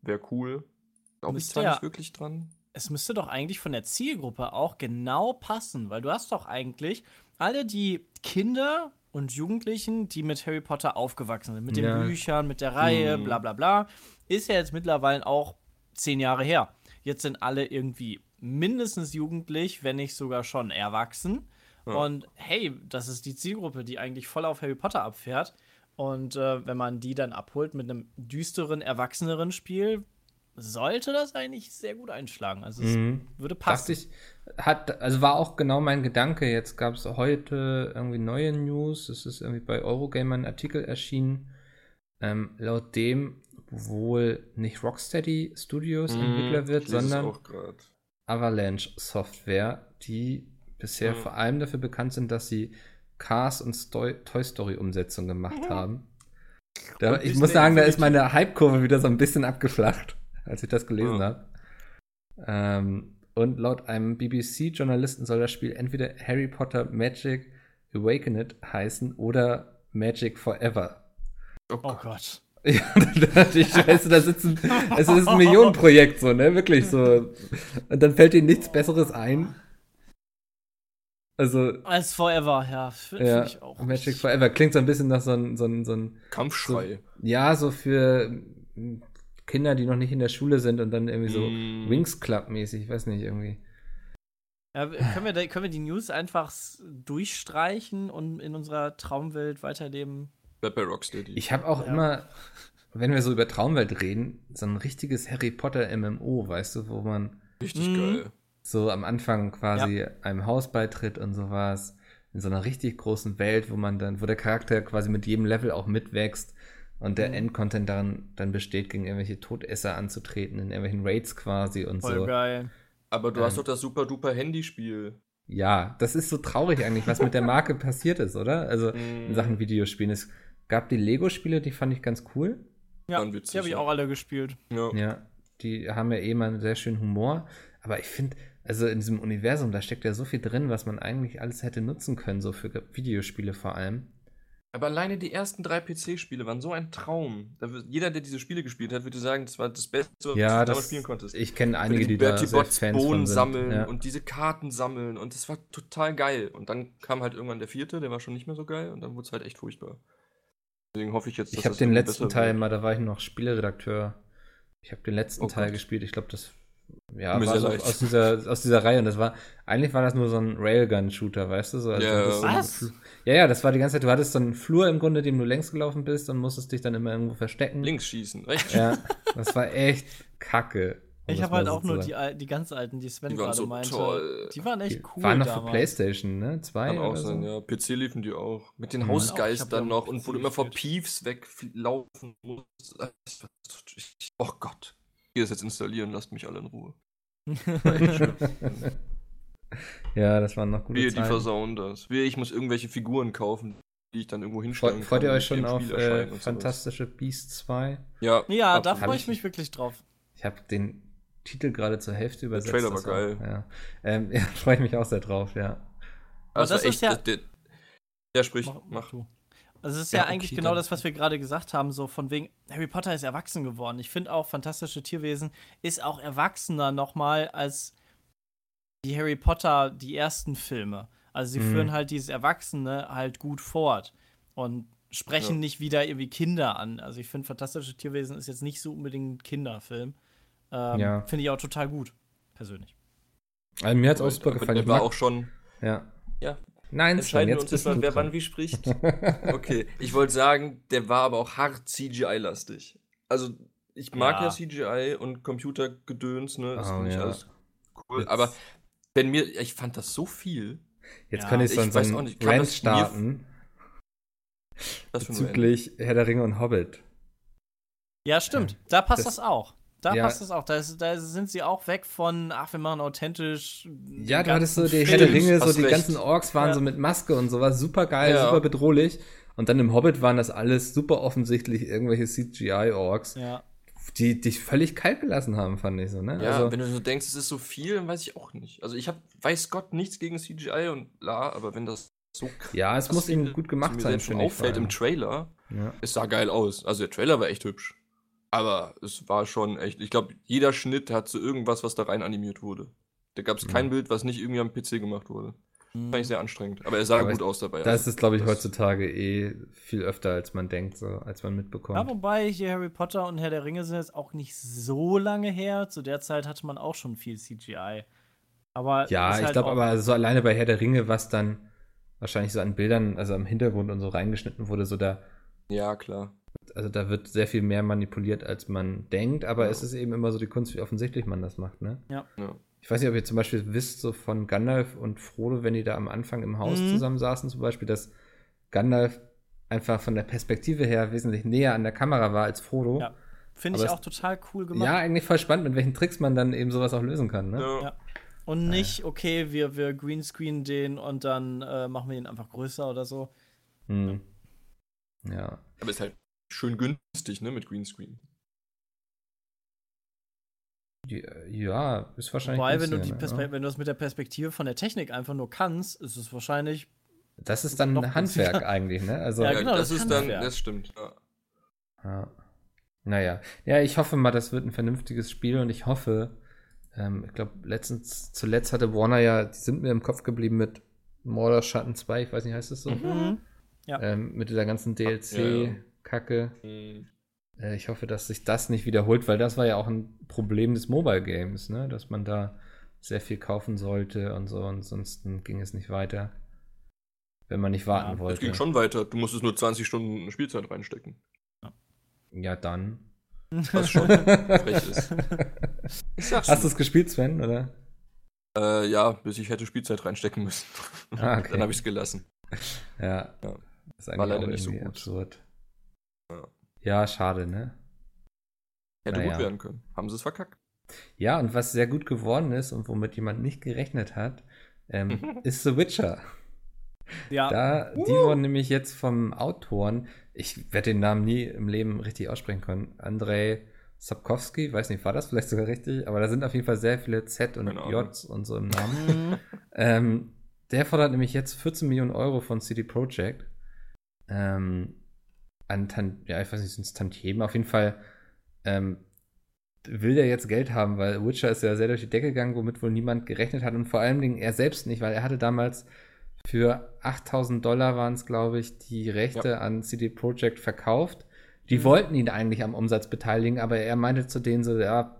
wäre cool. Glaube ich zwar ja, nicht wirklich dran. Es müsste doch eigentlich von der Zielgruppe auch genau passen, weil du hast doch eigentlich alle die Kinder und Jugendlichen, die mit Harry Potter aufgewachsen sind, mit den ja. Büchern, mit der Reihe, mhm. bla bla bla, ist ja jetzt mittlerweile auch zehn Jahre her. Jetzt sind alle irgendwie mindestens jugendlich, wenn nicht sogar schon erwachsen. Ja. Und hey, das ist die Zielgruppe, die eigentlich voll auf Harry Potter abfährt. Und äh, wenn man die dann abholt mit einem düsteren, erwachseneren Spiel, sollte das eigentlich sehr gut einschlagen. Also es mhm. würde passen. Ich, hat, also war auch genau mein Gedanke. Jetzt gab es heute irgendwie neue News. Es ist irgendwie bei Eurogamer ein Artikel erschienen. Ähm, laut dem wohl nicht Rocksteady Studios mm, Entwickler wird, sondern Avalanche Software, die bisher mm. vor allem dafür bekannt sind, dass sie Cars und Sto Toy Story Umsetzungen gemacht mhm. haben. Da, ich muss sagen, da ist meine Hype-Kurve wieder so ein bisschen abgeflacht, als ich das gelesen oh. habe. Ähm, und laut einem BBC-Journalisten soll das Spiel entweder Harry Potter Magic Awakened heißen oder Magic Forever. Oh, oh Gott. Ja, (laughs) ich weiß, da sitzen, es ist ein Millionenprojekt, so, ne, wirklich so. Und dann fällt ihnen nichts Besseres ein. Also. Als Forever, ja, finde ja, ich auch. Magic Forever klingt so ein bisschen nach so ein, so ein, so ein Kampfschrei. So, ja, so für Kinder, die noch nicht in der Schule sind und dann irgendwie so mm. Wings Club-mäßig, ich weiß nicht, irgendwie. Ja, können, wir, können wir die News einfach durchstreichen und in unserer Traumwelt weiterleben? Bleibt bei Rocksteady. Ich habe auch ja. immer, wenn wir so über Traumwelt reden, so ein richtiges Harry Potter MMO, weißt du, wo man. Richtig mhm. geil. So am Anfang quasi ja. einem Haus beitritt und sowas. In so einer richtig großen Welt, wo man dann, wo der Charakter quasi mit jedem Level auch mitwächst und der mhm. Endcontent daran dann besteht, gegen irgendwelche Todesser anzutreten, in irgendwelchen Raids quasi und Voll so. geil. Aber du ähm, hast doch das super duper Handyspiel. Ja, das ist so traurig eigentlich, was mit der Marke (laughs) passiert ist, oder? Also in mhm. Sachen Videospielen. Es gab die Lego-Spiele, die fand ich ganz cool. Ja, witzig, die habe ich auch alle gespielt. Ja. ja, die haben ja eh mal einen sehr schönen Humor. Aber ich finde, also in diesem Universum, da steckt ja so viel drin, was man eigentlich alles hätte nutzen können, so für Videospiele vor allem. Aber alleine die ersten drei PC-Spiele waren so ein Traum. Wird, jeder, der diese Spiele gespielt hat, würde sagen, das war das Beste, was ja, du damals spielen konntest. Ich kenne einige, die, die da sehr Fans Bohnen sammeln ja. und diese Karten sammeln und das war total geil. Und dann kam halt irgendwann der vierte, der war schon nicht mehr so geil und dann wurde es halt echt furchtbar. Deswegen hoffe ich jetzt, dass Ich habe den letzten Teil mal, da war ich noch Spieleredakteur. Ich habe den letzten oh Teil gespielt. Ich glaube, das ja, war so aus, dieser, aus dieser Reihe. Und das war, eigentlich war das nur so ein Railgun-Shooter, weißt du? So, also ja, was? ja, ja, das war die ganze Zeit, du hattest so einen Flur im Grunde, dem du längs gelaufen bist und musstest dich dann immer irgendwo verstecken. Links schießen, rechts Ja, (laughs) das war echt kacke. Ich habe halt auch nur die, die ganz alten, die Sven gerade so meinte. Toll. Die waren echt cool. Waren noch damals. für Playstation, ne? Zwei. Kann auch sein, so. ja. PC liefen die auch. Mit den mhm. Hausgeistern noch und wo du immer vor Piefs weglaufen musst. Oh Gott. Gehe das jetzt installieren, lasst mich alle in Ruhe. (laughs) ja, das waren noch gute Wehe, Zeiten. die versauen das. Wehe, ich muss irgendwelche Figuren kaufen, die ich dann irgendwo hinstellen Freut ihr euch schon auf äh, Fantastische Beast 2? Ja, ja da freue ich mich wirklich drauf. Ich habe den Titel gerade zur Hälfte übersetzt. Der Trailer war geil. Ja, ähm, (laughs) ja freue ich mich auch sehr drauf, ja. Also das, das ist ja. Der, ja, sprich, mach. mach. mach. Also es ist ja, ja eigentlich genau das, was wir gerade gesagt haben, so von wegen, Harry Potter ist erwachsen geworden. Ich finde auch, Fantastische Tierwesen ist auch erwachsener nochmal als die Harry Potter, die ersten Filme. Also sie mhm. führen halt dieses Erwachsene halt gut fort und sprechen ja. nicht wieder irgendwie Kinder an. Also ich finde, Fantastische Tierwesen ist jetzt nicht so unbedingt ein Kinderfilm. Ähm, ja. Finde ich auch total gut, persönlich. Also mir hat es auch super gefallen. Der war auch schon. Ja. Ja, Nein, entscheiden wir uns jetzt wer wann wie spricht. (laughs) okay, ich wollte sagen, der war aber auch hart CGI-lastig. Also, ich mag ja. ja, CGI und Computergedöns, ne? Das oh, finde ich ja. alles cool. Jetzt. Aber wenn mir, ich fand das so viel. Jetzt ja. kann ich so einen Rant starten. Bezüglich Herr der Ringe und Hobbit. Ja, stimmt. Da passt das, das auch. Da ja. passt es auch. Da, ist, da, sind sie auch weg von, ach, wir machen authentisch. Ja, du hattest so die Herr der Ringe, so die recht. ganzen Orks waren ja. so mit Maske und sowas, super geil, ja. super bedrohlich. Und dann im Hobbit waren das alles super offensichtlich irgendwelche CGI-Orks. Ja. Die dich völlig kalt gelassen haben, fand ich so, ne? Ja, also, wenn du so denkst, es ist so viel, dann weiß ich auch nicht. Also ich habe, weiß Gott, nichts gegen CGI und bla, aber wenn das so krass Ja, es muss eben gut gemacht sein, finde ich. auffällt im Trailer, ja. es sah geil aus. Also der Trailer war echt hübsch. Aber es war schon echt, ich glaube, jeder Schnitt hat so irgendwas, was da rein animiert wurde. Da gab es kein mhm. Bild, was nicht irgendwie am PC gemacht wurde. Mhm. Fand ich sehr anstrengend. Aber er sah Aber gut aus dabei. Das also. ist, glaube ich, heutzutage eh viel öfter, als man denkt, so, als man mitbekommt. Ja, wobei hier Harry Potter und Herr der Ringe sind jetzt auch nicht so lange her. Zu der Zeit hatte man auch schon viel CGI. Aber ja, ich halt glaube aber so alleine bei Herr der Ringe, was dann wahrscheinlich so an Bildern, also am Hintergrund und so reingeschnitten wurde, so da. Ja, klar also da wird sehr viel mehr manipuliert, als man denkt, aber ja. es ist eben immer so die Kunst, wie offensichtlich man das macht, ne? Ja. ja. Ich weiß nicht, ob ihr zum Beispiel wisst, so von Gandalf und Frodo, wenn die da am Anfang im Haus mhm. zusammen saßen, zum Beispiel, dass Gandalf einfach von der Perspektive her wesentlich näher an der Kamera war als Frodo. Ja. Finde ich auch total cool gemacht. Ja, eigentlich voll spannend, mit welchen Tricks man dann eben sowas auch lösen kann, ne? Ja. Und nicht, okay, wir, wir greenscreen den und dann äh, machen wir ihn einfach größer oder so. Hm. Ja. Aber ist halt schön günstig, ne, mit Greenscreen. Ja, ist wahrscheinlich. Wobei, wenn du, die ne? wenn du das mit der Perspektive von der Technik einfach nur kannst, ist es wahrscheinlich. Das ist dann ein Handwerk günstiger. (laughs) eigentlich, ne? Also, ja, genau, das, das ist dann, das stimmt. Ja. ja. Naja. Ja, ich hoffe mal, das wird ein vernünftiges Spiel und ich hoffe, ähm, ich glaube, letztens, zuletzt hatte Warner ja, die sind mir im Kopf geblieben mit Mordor Schatten 2, ich weiß nicht, heißt das so? Mhm. Ja. Ähm, mit dieser ganzen DLC. Kacke. Mhm. Äh, ich hoffe, dass sich das nicht wiederholt, weil das war ja auch ein Problem des Mobile Games, ne? dass man da sehr viel kaufen sollte und so, ansonsten ging es nicht weiter, wenn man nicht warten ja, wollte. Es ging schon weiter, du musstest nur 20 Stunden Spielzeit reinstecken. Ja, ja dann. Was schon (laughs) frech ist. Hast du es gespielt, Sven, oder? Äh, ja, bis ich hätte Spielzeit reinstecken müssen. Ah, okay. Dann habe ich es gelassen. Ja. ja. Das ist eigentlich War leider nicht so gut. absurd. Ja, schade, ne? Hätte naja. gut werden können. Haben sie es verkackt. Ja, und was sehr gut geworden ist und womit jemand nicht gerechnet hat, ähm, (laughs) ist The Witcher. Ja. Da, die uh. wurden nämlich jetzt vom Autoren, ich werde den Namen nie im Leben richtig aussprechen können, Andrei Sapkowski, weiß nicht, war das vielleicht sogar richtig, aber da sind auf jeden Fall sehr viele Z und J und so im Namen. ähm, der fordert nämlich jetzt 14 Millionen Euro von CD Projekt. Ähm, an Tan ja, ich weiß nicht, sind es Tantiemen, auf jeden Fall ähm, will der jetzt Geld haben, weil Witcher ist ja sehr durch die Decke gegangen, womit wohl niemand gerechnet hat und vor allen Dingen er selbst nicht, weil er hatte damals für 8000 Dollar waren es, glaube ich, die Rechte ja. an CD Projekt verkauft. Die mhm. wollten ihn eigentlich am Umsatz beteiligen, aber er meinte zu denen so, ja,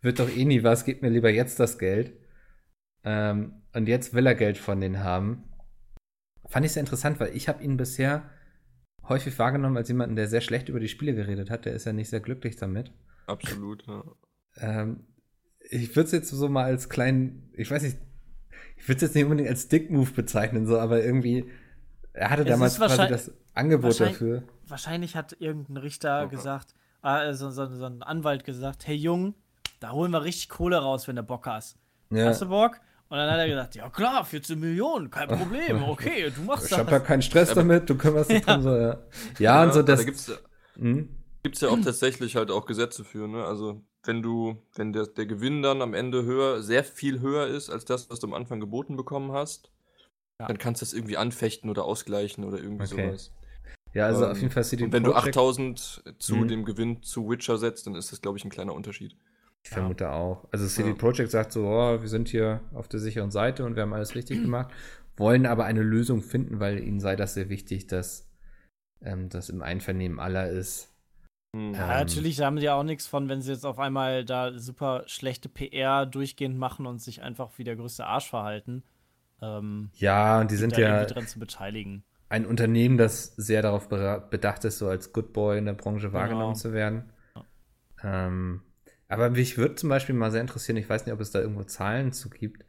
wird doch eh nie was, gib mir lieber jetzt das Geld. Ähm, und jetzt will er Geld von denen haben. Fand ich sehr interessant, weil ich habe ihn bisher häufig wahrgenommen als jemanden, der sehr schlecht über die Spiele geredet hat. Der ist ja nicht sehr glücklich damit. Absolut, ja. Ähm, ich würde es jetzt so mal als kleinen, ich weiß nicht, ich würde es jetzt nicht unbedingt als Dick-Move bezeichnen, so, aber irgendwie, er hatte es damals quasi das Angebot dafür. Wahrscheinlich hat irgendein Richter okay. gesagt, äh, so, so, so, ein Anwalt gesagt, hey Jung, da holen wir richtig Kohle raus, wenn du Bock hast. Ja. Hast du Bock? Und dann hat er gesagt, ja klar, 14 Millionen, kein (laughs) Problem, okay, du machst ich das. Ich habe da keinen Stress damit, du kümmerst dich (laughs) ja. drum. So, ja. ja, ja, und so das. Da gibt's, hm? gibt's ja auch tatsächlich halt auch Gesetze für, ne? Also wenn du, wenn der, der Gewinn dann am Ende höher, sehr viel höher ist als das, was du am Anfang geboten bekommen hast, ja. dann kannst du das irgendwie anfechten oder ausgleichen oder irgendwie okay. sowas. Ja, also ähm, auf jeden Fall CD Und wenn Project. du 8000 zu mhm. dem Gewinn zu Witcher setzt, dann ist das, glaube ich, ein kleiner Unterschied. Ich vermute ja. auch. Also CD ja. Projekt sagt so, oh, wir sind hier auf der sicheren Seite und wir haben alles richtig gemacht, wollen aber eine Lösung finden, weil ihnen sei das sehr wichtig, dass ähm, das im Einvernehmen aller ist. Hm. Ja, ähm, natürlich haben sie ja auch nichts von, wenn sie jetzt auf einmal da super schlechte PR durchgehend machen und sich einfach wie der größte Arsch verhalten. Ähm, ja, und die sind ja dran zu beteiligen. Ein Unternehmen, das sehr darauf bedacht ist, so als Good Boy in der Branche genau. wahrgenommen zu werden. Ja. Ähm, aber mich würde zum Beispiel mal sehr interessieren, ich weiß nicht, ob es da irgendwo Zahlen zu gibt,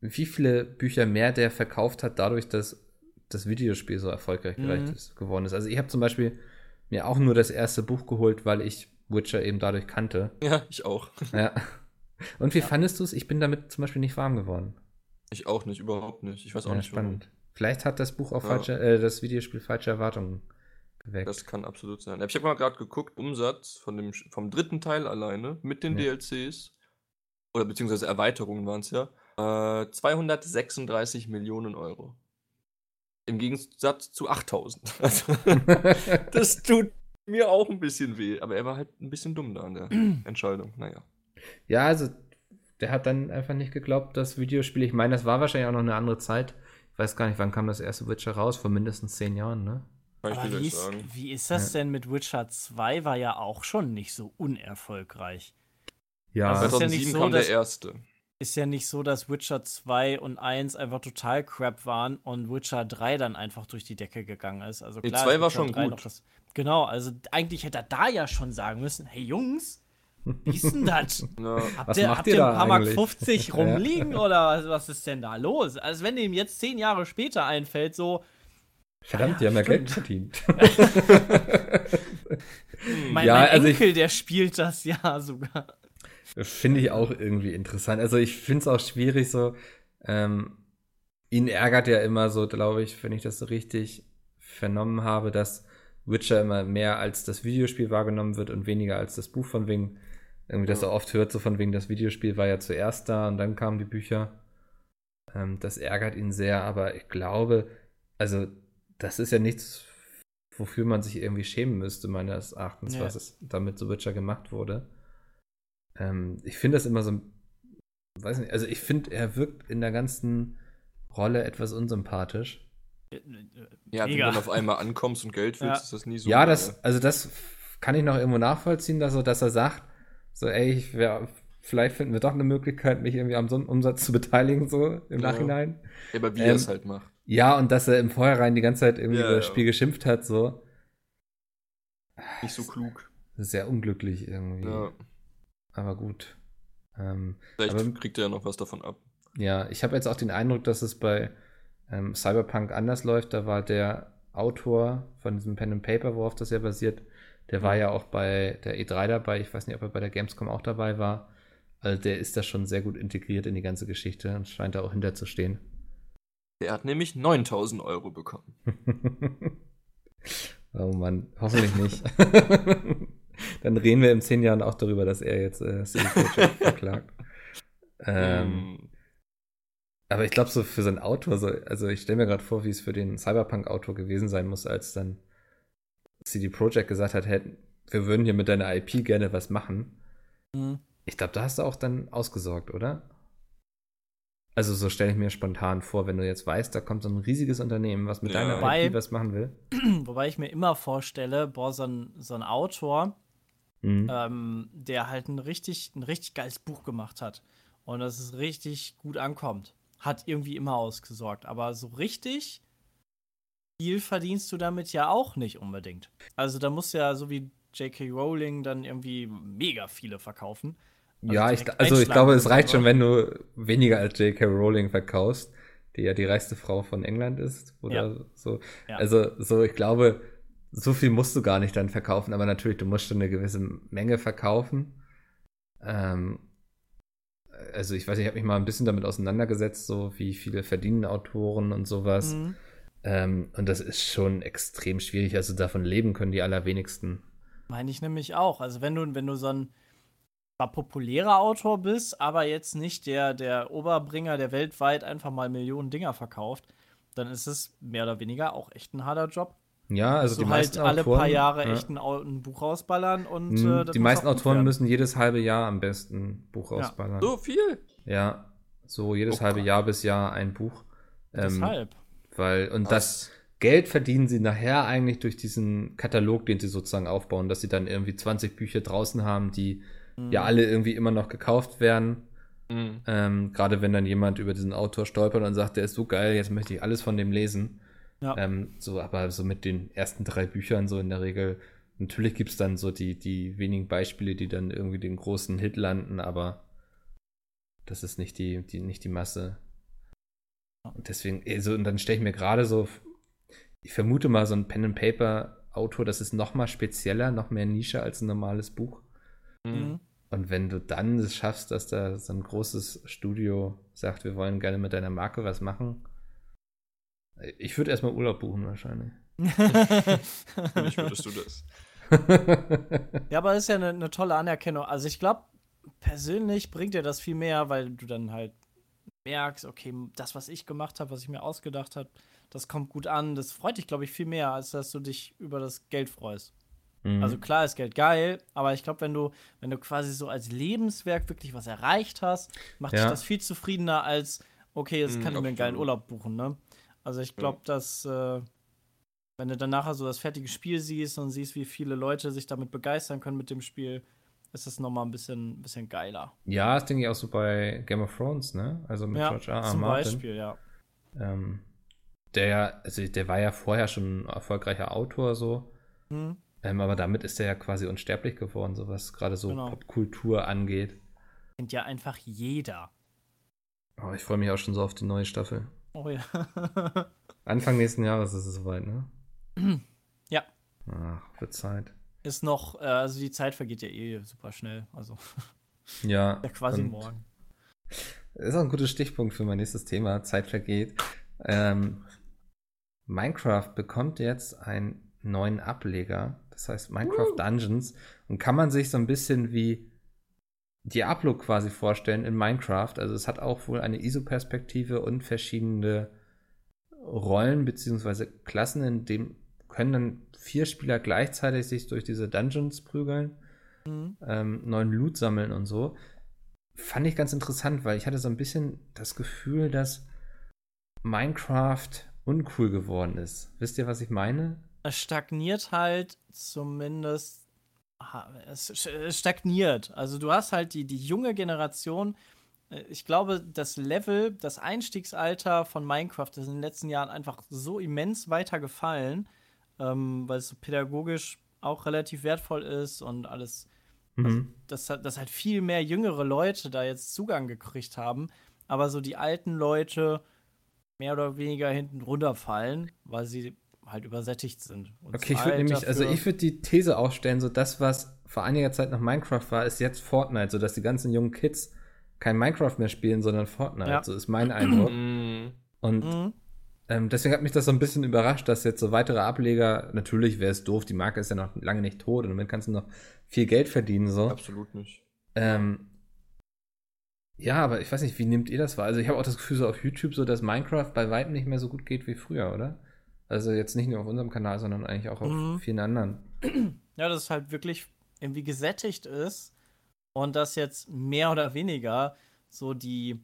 wie viele Bücher mehr der verkauft hat, dadurch, dass das Videospiel so erfolgreich mhm. geworden ist. Also ich habe zum Beispiel mir auch nur das erste Buch geholt, weil ich Witcher eben dadurch kannte. Ja, ich auch. Ja. (laughs) Und wie ja. fandest du es? Ich bin damit zum Beispiel nicht warm geworden. Ich auch nicht, überhaupt nicht. Ich weiß auch ja, nicht. Spannend. Warum. Vielleicht hat das Buch auch ja. falsche, äh, das Videospiel falsche Erwartungen geweckt. Das kann absolut sein. Ich habe mal gerade geguckt, Umsatz von dem, vom dritten Teil alleine mit den DLCs oder beziehungsweise Erweiterungen waren es ja, äh, 236 Millionen Euro. Im Gegensatz zu 8000. (laughs) Also, (laughs) das tut mir auch ein bisschen weh. Aber er war halt ein bisschen dumm da an der (clears throat) Entscheidung. Naja. Ja, also der hat dann einfach nicht geglaubt, das Videospiel. Ich meine, das war wahrscheinlich auch noch eine andere Zeit. Ich weiß gar nicht, wann kam das erste Witcher raus? Vor mindestens zehn Jahren, ne? Aber wie, ist, wie ist das ja. denn mit Witcher 2? War ja auch schon nicht so unerfolgreich. Ja, also 2007 ja so, kam der erste ist ja nicht so, dass Witcher 2 und 1 einfach total crap waren und Witcher 3 dann einfach durch die Decke gegangen ist. Also klar, die 2 war schon gut. Das, genau, also eigentlich hätte er da ja schon sagen müssen, hey Jungs, wie ist denn das? (laughs) Ja. Habt was ihr, habt ihr, ein paar Mark 50 (laughs) rumliegen ja. oder was, was, ist denn da los? Also wenn ihm jetzt zehn Jahre später einfällt, so Verdammt, die haben ja Geld verdient. (laughs) mein, ja, mein also Enkel, ich, der spielt das ja sogar. Finde ich auch irgendwie interessant. Also ich finde es auch schwierig so. Ähm, ihn ärgert ja immer so, glaube ich, wenn ich das so richtig vernommen habe, dass Witcher immer mehr als das Videospiel wahrgenommen wird und weniger als das Buch von wegen. Irgendwie, dass er oft hört, so von wegen, das Videospiel war ja zuerst da und dann kamen die Bücher. Ähm, das ärgert ihn sehr, aber ich glaube, also das ist ja nichts, wofür man sich irgendwie schämen müsste, meines Erachtens, ja. was es damit so Witcher gemacht wurde. Ähm, ich finde das immer so, weiß nicht, also ich finde, er wirkt in der ganzen Rolle etwas unsympathisch. Ja, wenn du dann auf einmal ankommst und Geld willst, ja. ist das nie so. Ja, das, also das kann ich noch irgendwo nachvollziehen, dass, so, dass er sagt, so, ey, ich wär, vielleicht finden wir doch eine Möglichkeit, mich irgendwie am Umsatz zu beteiligen, so im ja. Nachhinein. Ja, aber wie ähm, er es halt macht. Ja, und dass er im Vorhinein die ganze Zeit irgendwie ja, über das Spiel geschimpft hat, so. Nicht so klug. Sehr unglücklich irgendwie. Ja. Aber gut. Ähm, Vielleicht aber, kriegt er ja noch was davon ab. Ja, ich habe jetzt auch den Eindruck, dass es bei ähm, Cyberpunk anders läuft. Da war der Autor von diesem Pen and Paper, worauf das ja basiert, der war ja auch bei der E3 dabei. Ich weiß nicht, ob er bei der Gamescom auch dabei war. Also der ist da schon sehr gut integriert in die ganze Geschichte und scheint da auch hinterzustehen. Der hat nämlich 9000 Euro bekommen. (laughs) oh Mann, hoffentlich nicht. (laughs) Dann reden wir in zehn Jahren auch darüber, dass er jetzt äh, CD Projekt verklagt. (laughs) Ähm, mm. Aber ich glaube, so für so ein Autor, so, also ich stelle mir gerade vor, wie es für den Cyberpunk-Autor gewesen sein muss, als dann CD Projekt gesagt hat, hey, wir würden hier mit deiner IP gerne was machen. Mhm. Ich glaube, da hast du auch dann ausgesorgt, oder? Also so stelle ich mir spontan vor, wenn du jetzt weißt, da kommt so ein riesiges Unternehmen, was mit ja. deiner wobei, IP was machen will. (clears throat) Wobei ich mir immer vorstelle, boah, so ein, so ein Autor, mhm. ähm, der halt ein richtig, ein richtig geiles Buch gemacht hat und dass es richtig gut ankommt, hat irgendwie immer ausgesorgt. Aber so richtig viel verdienst du damit ja auch nicht unbedingt. Also da muss ja, so wie J.K. Rowling, dann irgendwie mega viele verkaufen. Also ja, ich, also ich glaube, es reicht schon, wenn du weniger als J.K. Rowling verkaufst, die ja die reichste Frau von England ist oder ja. so. Ja. Also so, ich glaube, so viel musst du gar nicht dann verkaufen, aber natürlich, du musst schon eine gewisse Menge verkaufen. Ähm, also ich weiß, ich habe mich mal ein bisschen damit auseinandergesetzt, so wie viele verdienen Autoren und sowas. Mhm. Ähm, und das ist schon extrem schwierig. Also davon leben können die allerwenigsten. Meine ich nämlich auch. Also wenn du, wenn du so ein zwar populärer Autor bist, aber jetzt nicht der, der Oberbringer, der weltweit einfach mal Millionen Dinger verkauft, dann ist es mehr oder weniger auch echt ein harter Job. Ja, also die meisten halt alle Autoren, paar Jahre ja. echt ein, ein, Buch rausballern und mhm, äh, die meisten Autoren werden. müssen jedes halbe Jahr am besten ein Buch ja. rausballern. So viel? Ja, so jedes oh halbe Jahr bis Jahr ein Buch. Ähm, Deshalb. Weil und das Geld verdienen sie nachher eigentlich durch diesen Katalog, den sie sozusagen aufbauen, dass sie dann irgendwie 20 Bücher draußen haben, die mhm. ja alle irgendwie immer noch gekauft werden. Mhm. Ähm, Gerade wenn dann jemand über diesen Autor stolpert und sagt, der ist so geil, jetzt möchte ich alles von dem lesen. Ja. Ähm, so, aber so mit den ersten drei Büchern so in der Regel. Natürlich gibt es dann so die, die wenigen Beispiele, die dann irgendwie den großen Hit landen, aber das ist nicht die, die, nicht die Masse. Und deswegen, also, und dann stelle ich mir gerade so, ich vermute mal, so ein Pen and Paper Autor, das ist noch mal spezieller, noch mehr Nische als ein normales Buch. Mhm. Und wenn du dann es schaffst, dass da so ein großes Studio sagt, wir wollen gerne mit deiner Marke was machen, ich würde erstmal Urlaub buchen wahrscheinlich. (laughs) Nicht würdest du das. (laughs) ja, aber das ist ja eine, eine tolle Anerkennung. Also ich glaube, persönlich bringt dir das viel mehr, weil du dann halt merkst, okay, das, was ich gemacht habe, was ich mir ausgedacht habe, das kommt gut an. Das freut dich, glaube ich, viel mehr, als dass du dich über das Geld freust. Mhm. Also klar ist Geld geil, aber ich glaube, wenn du, wenn du quasi so als Lebenswerk wirklich was erreicht hast, macht ja. dich das viel zufriedener als, okay, jetzt kann mhm, ich mir einen geilen Urlaub buchen, ne? Also ich glaube, ja. dass äh, wenn du dann nachher so das fertige Spiel siehst und siehst, wie viele Leute sich damit begeistern können mit dem Spiel, ist das nochmal ein bisschen, bisschen geiler. Ja, das denke ich auch so bei Game of Thrones, ne? Also mit ja, George R. R. Zum Martin. Beispiel, ja. Ähm, der, also der war ja vorher schon ein erfolgreicher Autor so. Mhm. Ähm, aber damit ist er ja quasi unsterblich geworden, so was gerade so genau. Popkultur angeht. Kennt ja einfach jeder. Oh, ich freue mich auch schon so auf die neue Staffel. Oh ja. (laughs) Anfang nächsten Jahres ist es soweit, ne? (clears throat) Ja. Ach, wird Zeit. Ist noch, äh, also die Zeit vergeht ja eh super schnell. Also. (laughs) Ja. ja quasi morgen. Ist auch ein guter Stichpunkt für mein nächstes Thema. Zeit vergeht. Ähm, Minecraft bekommt jetzt einen neuen Ableger. Das heißt Minecraft. Dungeons. Und kann man sich so ein bisschen wie Diablo quasi vorstellen in Minecraft. Also es hat auch wohl eine ISO-Perspektive und verschiedene Rollen bzw. Klassen, in dem können dann vier Spieler gleichzeitig sich durch diese Dungeons prügeln, mhm. ähm, neuen Loot sammeln und so. Fand ich ganz interessant, weil ich hatte so ein bisschen das Gefühl, dass Minecraft uncool geworden ist. Wisst ihr, was ich meine? Es stagniert halt zumindest es stagniert. Also du hast halt die, die junge Generation. Äh, ich glaube, das Level, das Einstiegsalter von Minecraft ist in den letzten Jahren einfach so immens weiter gefallen, ähm, weil es so pädagogisch auch relativ wertvoll ist und alles. Mhm. Also, dass, dass halt viel mehr jüngere Leute da jetzt Zugang gekriegt haben, aber so die alten Leute mehr oder weniger hinten runterfallen, weil sie halt übersättigt sind. okay, ich würde nämlich, also ich würde die These aufstellen, so das, was vor einiger Zeit noch Minecraft war, ist jetzt Fortnite, so dass die ganzen jungen Kids kein Minecraft mehr spielen, sondern Fortnite. Ja. So ist mein Eindruck. (clears throat) Mhm. Und mhm. Ähm, deswegen hat mich das so ein bisschen überrascht, dass jetzt so weitere Ableger, natürlich wäre es doof, die Marke ist ja noch lange nicht tot und damit kannst du noch viel Geld verdienen. So. Absolut nicht. Ähm, ja, aber ich weiß nicht, wie nehmt ihr das wahr? Also ich habe auch das Gefühl so auf YouTube so, dass Minecraft bei weitem nicht mehr so gut geht wie früher, oder? Also jetzt nicht nur auf unserem Kanal, sondern eigentlich auch auf mhm. vielen anderen. Ja, dass es halt wirklich irgendwie gesättigt ist und dass jetzt mehr oder weniger so die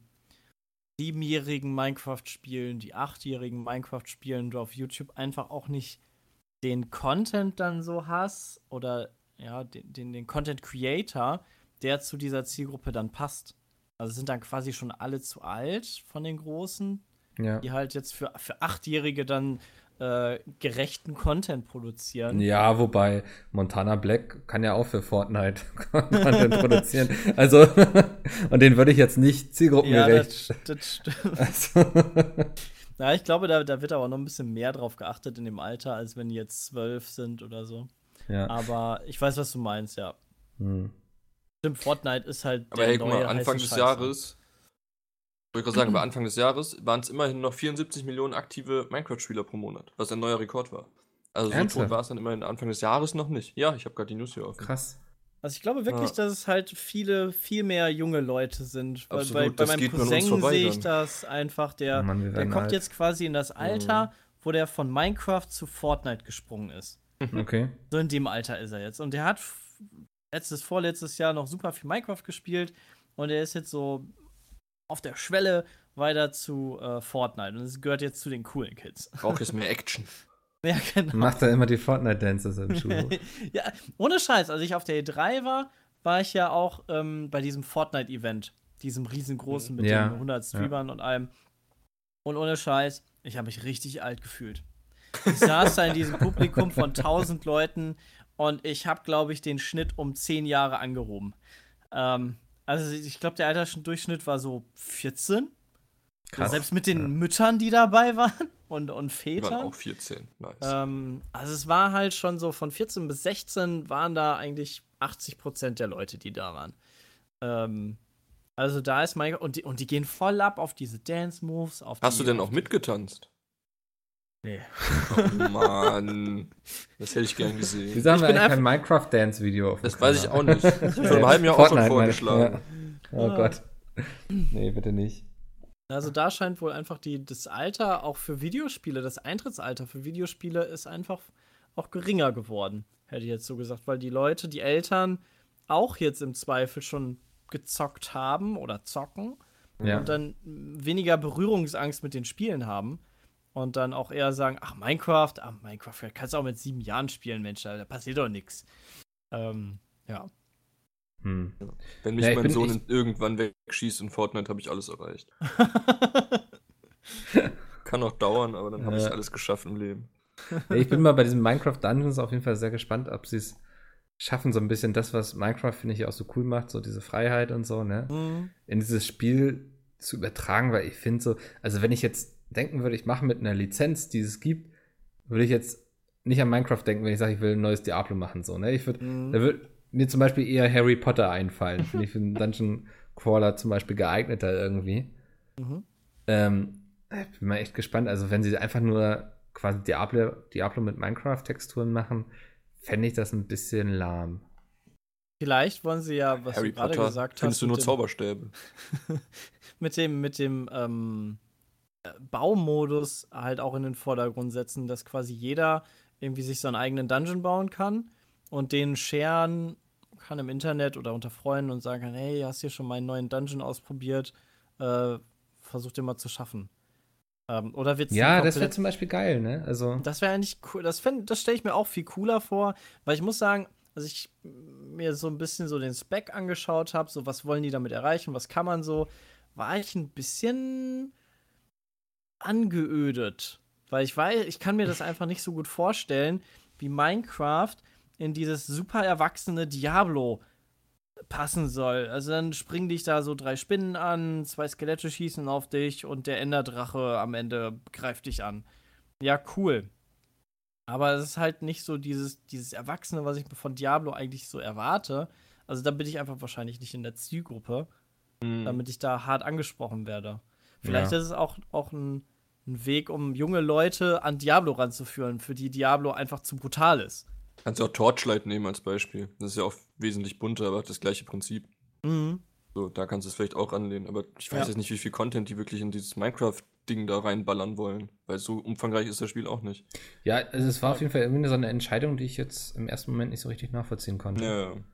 siebenjährigen Minecraft spielen, die achtjährigen Minecraft spielen, du auf YouTube einfach auch nicht den Content dann so hast oder ja, den, den, den Content Creator, der zu dieser Zielgruppe dann passt. Also sind dann quasi schon alle zu alt von den Großen, ja. die halt jetzt für, für Achtjährige dann äh, gerechten Content produzieren. Ja, wobei Montana Black kann ja auch für Fortnite (laughs) Content produzieren. Also, (laughs) und den würde ich jetzt nicht zielgruppengerecht. Ja, das, das stimmt. Also. (laughs) Ja, ich glaube, da, da wird aber noch ein bisschen mehr drauf geachtet in dem Alter, als wenn die jetzt zwölf sind oder so. Ja. Aber ich weiß, was du meinst, ja. Hm. Stimmt, Fortnite ist halt. Aber hey, guck mal, Anfang des Scheiß, Jahres wollte gerade sagen, bei Anfang des Jahres waren es immerhin noch 74 Millionen aktive Minecraft-Spieler pro Monat, was ein neuer Rekord war. Also Ernsthaft? so tot war es dann immerhin Anfang des Jahres noch nicht. Ja, ich habe gerade die News hier offen. Krass. Also ich glaube wirklich, ja. dass es halt viele, viel mehr junge Leute sind. Absolut, bei, bei meinem Cousin sehe ich das einfach. Der, Mann, der kommt alt. jetzt quasi in das Alter, mhm. wo der von Minecraft zu Fortnite gesprungen ist. (laughs) Okay. So in dem Alter ist er jetzt. Und der hat letztes, vorletztes Jahr noch super viel Minecraft gespielt. Und er ist jetzt so auf der Schwelle weiter zu äh, Fortnite. Und es gehört jetzt zu den coolen Kids. Braucht jetzt (laughs) mehr Action. ja, genau. Macht er immer die Fortnite-Dances im Schulhof. (laughs) ja, ohne Scheiß. Als ich auf der E3 war, war ich ja auch ähm, bei diesem Fortnite-Event. Diesem riesengroßen mit ja. den 100 Streamern ja. und allem. Und ohne Scheiß, ich habe mich richtig alt gefühlt. Ich (laughs) saß da in diesem Publikum von 1000 Leuten und ich habe, glaube ich, den Schnitt um 10 Jahre angehoben. Ähm, also ich glaube, der Altersdurchschnitt war so 14. Krass. Selbst mit den ja. Müttern, die dabei (laughs) waren und, und Vätern. Die waren auch 14, nice. Ähm, also es war halt schon so, von 14 bis 16 waren da eigentlich 80 Prozent der Leute, die da waren. Ähm, also da ist mein, und die, und die gehen voll ab auf diese Dance-Moves. Hast die, du denn auch mitgetanzt? Nee. Oh Mann. Das hätte ich gern gesehen. Wieso haben wir eigentlich kein Minecraft-Dance-Video auf Das weiß ich auch nicht. (laughs) Ich Vor einem halben Jahr auch schon vorgeschlagen. Ja. Oh Gott. Nee, bitte nicht. Also da scheint wohl einfach die, das Alter auch für Videospiele, das Eintrittsalter für Videospiele ist einfach auch geringer geworden, hätte ich jetzt so gesagt, weil die Leute, die Eltern auch jetzt im Zweifel schon gezockt haben oder zocken ja. und dann weniger Berührungsangst mit den Spielen haben und dann auch eher sagen, ach, Minecraft, ach, Minecraft, kannst du auch mit sieben Jahren spielen, Mensch, da, passiert doch nichts. Ähm, ja. Hm. Wenn mich ja, mein Sohn irgendwann wegschießt in Fortnite, habe ich alles erreicht. (laughs) Kann auch dauern, aber dann habe ich alles geschafft im Leben. Ja, ich bin mal bei diesem Minecraft Dungeons auf jeden Fall sehr gespannt, ob sie es schaffen, so ein bisschen das, was Minecraft, finde ich, auch so cool macht, so diese Freiheit und so, ne? Mhm. In dieses Spiel zu übertragen, weil ich finde so, also wenn ich jetzt denken würde, ich mache mit einer Lizenz, die es gibt, würde ich jetzt nicht an Minecraft denken, wenn ich sage, ich will ein neues Diablo machen. So, ne? Ich würde, mhm. da würde mir zum Beispiel eher Harry Potter einfallen. Finde ich für einen Dungeon Crawler zum Beispiel geeigneter irgendwie. Mhm. Ähm, ich bin mal echt gespannt. Also, wenn sie einfach nur quasi Diablo, Diablo mit Minecraft-Texturen machen, fände ich das ein bisschen lahm. Vielleicht wollen sie ja, was Harry du gerade gesagt hast. Findest du nur Zauberstäbe? (laughs) mit dem, mit dem, ähm, Baumodus halt auch in den Vordergrund setzen, dass quasi jeder irgendwie sich seinen eigenen Dungeon bauen kann und den scheren kann im Internet oder unter Freunden und sagen kann, hey, hast du hier schon meinen neuen Dungeon ausprobiert? Äh, versuch den mal zu schaffen. Ähm, oder wird's Ja, das wäre zum Beispiel geil, ne? Also das wäre eigentlich cool. Das, das stelle ich mir auch viel cooler vor, weil ich muss sagen, als ich mir so ein bisschen so den Spec angeschaut habe, so was wollen die damit erreichen, was kann man so, war ich ein bisschen angeödet. Weil ich weiß, ich kann mir das einfach nicht so gut vorstellen, wie Minecraft in dieses super erwachsene Diablo passen soll. Also dann springen dich da so drei Spinnen an, zwei Skelette schießen auf dich und der Enderdrache am Ende greift dich an. Ja, cool. Aber es ist halt nicht so dieses, dieses Erwachsene, was ich von Diablo eigentlich so erwarte. Also da bin ich einfach wahrscheinlich nicht in der Zielgruppe, mhm. damit ich da hart angesprochen werde. Vielleicht ja. ist es auch, auch ein ein Weg, um junge Leute an Diablo ranzuführen, für die Diablo einfach zu brutal ist. Kannst du auch Torchlight nehmen als Beispiel. Das ist ja auch wesentlich bunter, aber hat das gleiche Prinzip. Mhm. So, da kannst du es vielleicht auch anlehnen. Aber ich weiß Ja. jetzt nicht, wie viel Content die wirklich in dieses Minecraft-Ding da reinballern wollen. Weil so umfangreich ist das Spiel auch nicht. Ja, also es war auf jeden Fall irgendwie so eine Entscheidung, die ich jetzt im ersten Moment nicht so richtig nachvollziehen konnte.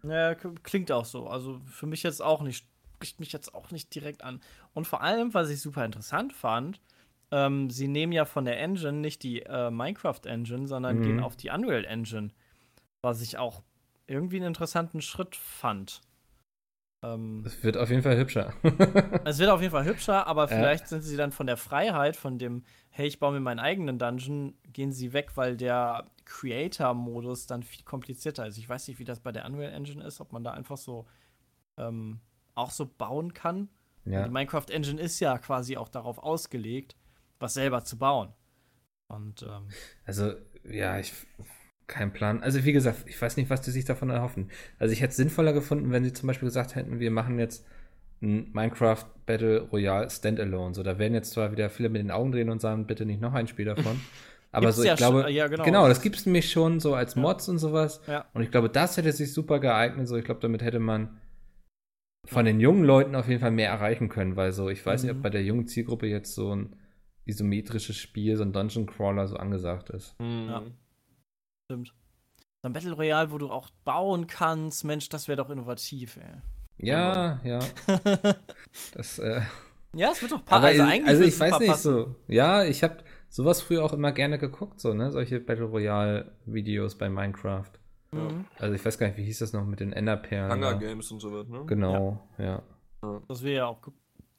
Ja. Ja, klingt auch so. Also für mich jetzt auch nicht, spricht mich jetzt auch nicht direkt an. Und vor allem, was ich super interessant fand, ähm, sie nehmen ja von der Engine nicht die äh, Minecraft-Engine, sondern Mhm. gehen auf die Unreal Engine. Was ich auch irgendwie einen interessanten Schritt fand. Ähm, Es wird auf jeden Fall hübscher. (laughs) (laughs) es wird auf jeden Fall hübscher, aber vielleicht sind sie dann von der Freiheit, von dem, hey, ich baue mir meinen eigenen Dungeon, gehen sie weg, weil der Creator-Modus dann viel komplizierter ist. Ich weiß nicht, wie das bei der Unreal Engine ist, ob man da einfach so ähm, auch so bauen kann. ja. Die Minecraft Engine ist ja quasi auch darauf ausgelegt, was selber zu bauen. Und ähm, Also, ja, ich. Kein Plan. Also, wie gesagt, ich weiß nicht, was die sich davon erhoffen. Also, ich hätte es sinnvoller gefunden, wenn sie zum Beispiel gesagt hätten, wir machen jetzt ein Minecraft Battle Royale Standalone. So, da werden jetzt zwar wieder viele mit den Augen drehen und sagen, bitte nicht noch ein Spiel davon. (laughs) Aber Gibt's so, ich ja glaube, ja, genau. genau, das gibt es nämlich schon so als Ja. Mods und sowas. Ja. Und ich glaube, das hätte sich super geeignet. So, ich glaube, damit hätte man von den jungen Leuten auf jeden Fall mehr erreichen können, weil so, ich weiß nicht, Mhm. ob bei der jungen Zielgruppe jetzt so ein isometrisches Spiel, so ein Dungeon Crawler so angesagt ist. Mhm. Ja. stimmt. So ein Battle Royale, wo du auch bauen kannst, Mensch, das wäre doch innovativ, ey. Ja, ja. (laughs) Das, äh, Ja, es wird doch passen. also, also wird's ich weiß nicht passen. so. Ja, ich habe sowas früher auch immer gerne geguckt, so, ne? Solche Battle Royale Videos bei Minecraft. Mhm. Also ich weiß gar nicht, wie hieß das noch mit den Enderperlen. Hunger? Games und sowas, ne? Genau, ja. Das wir ja auch ge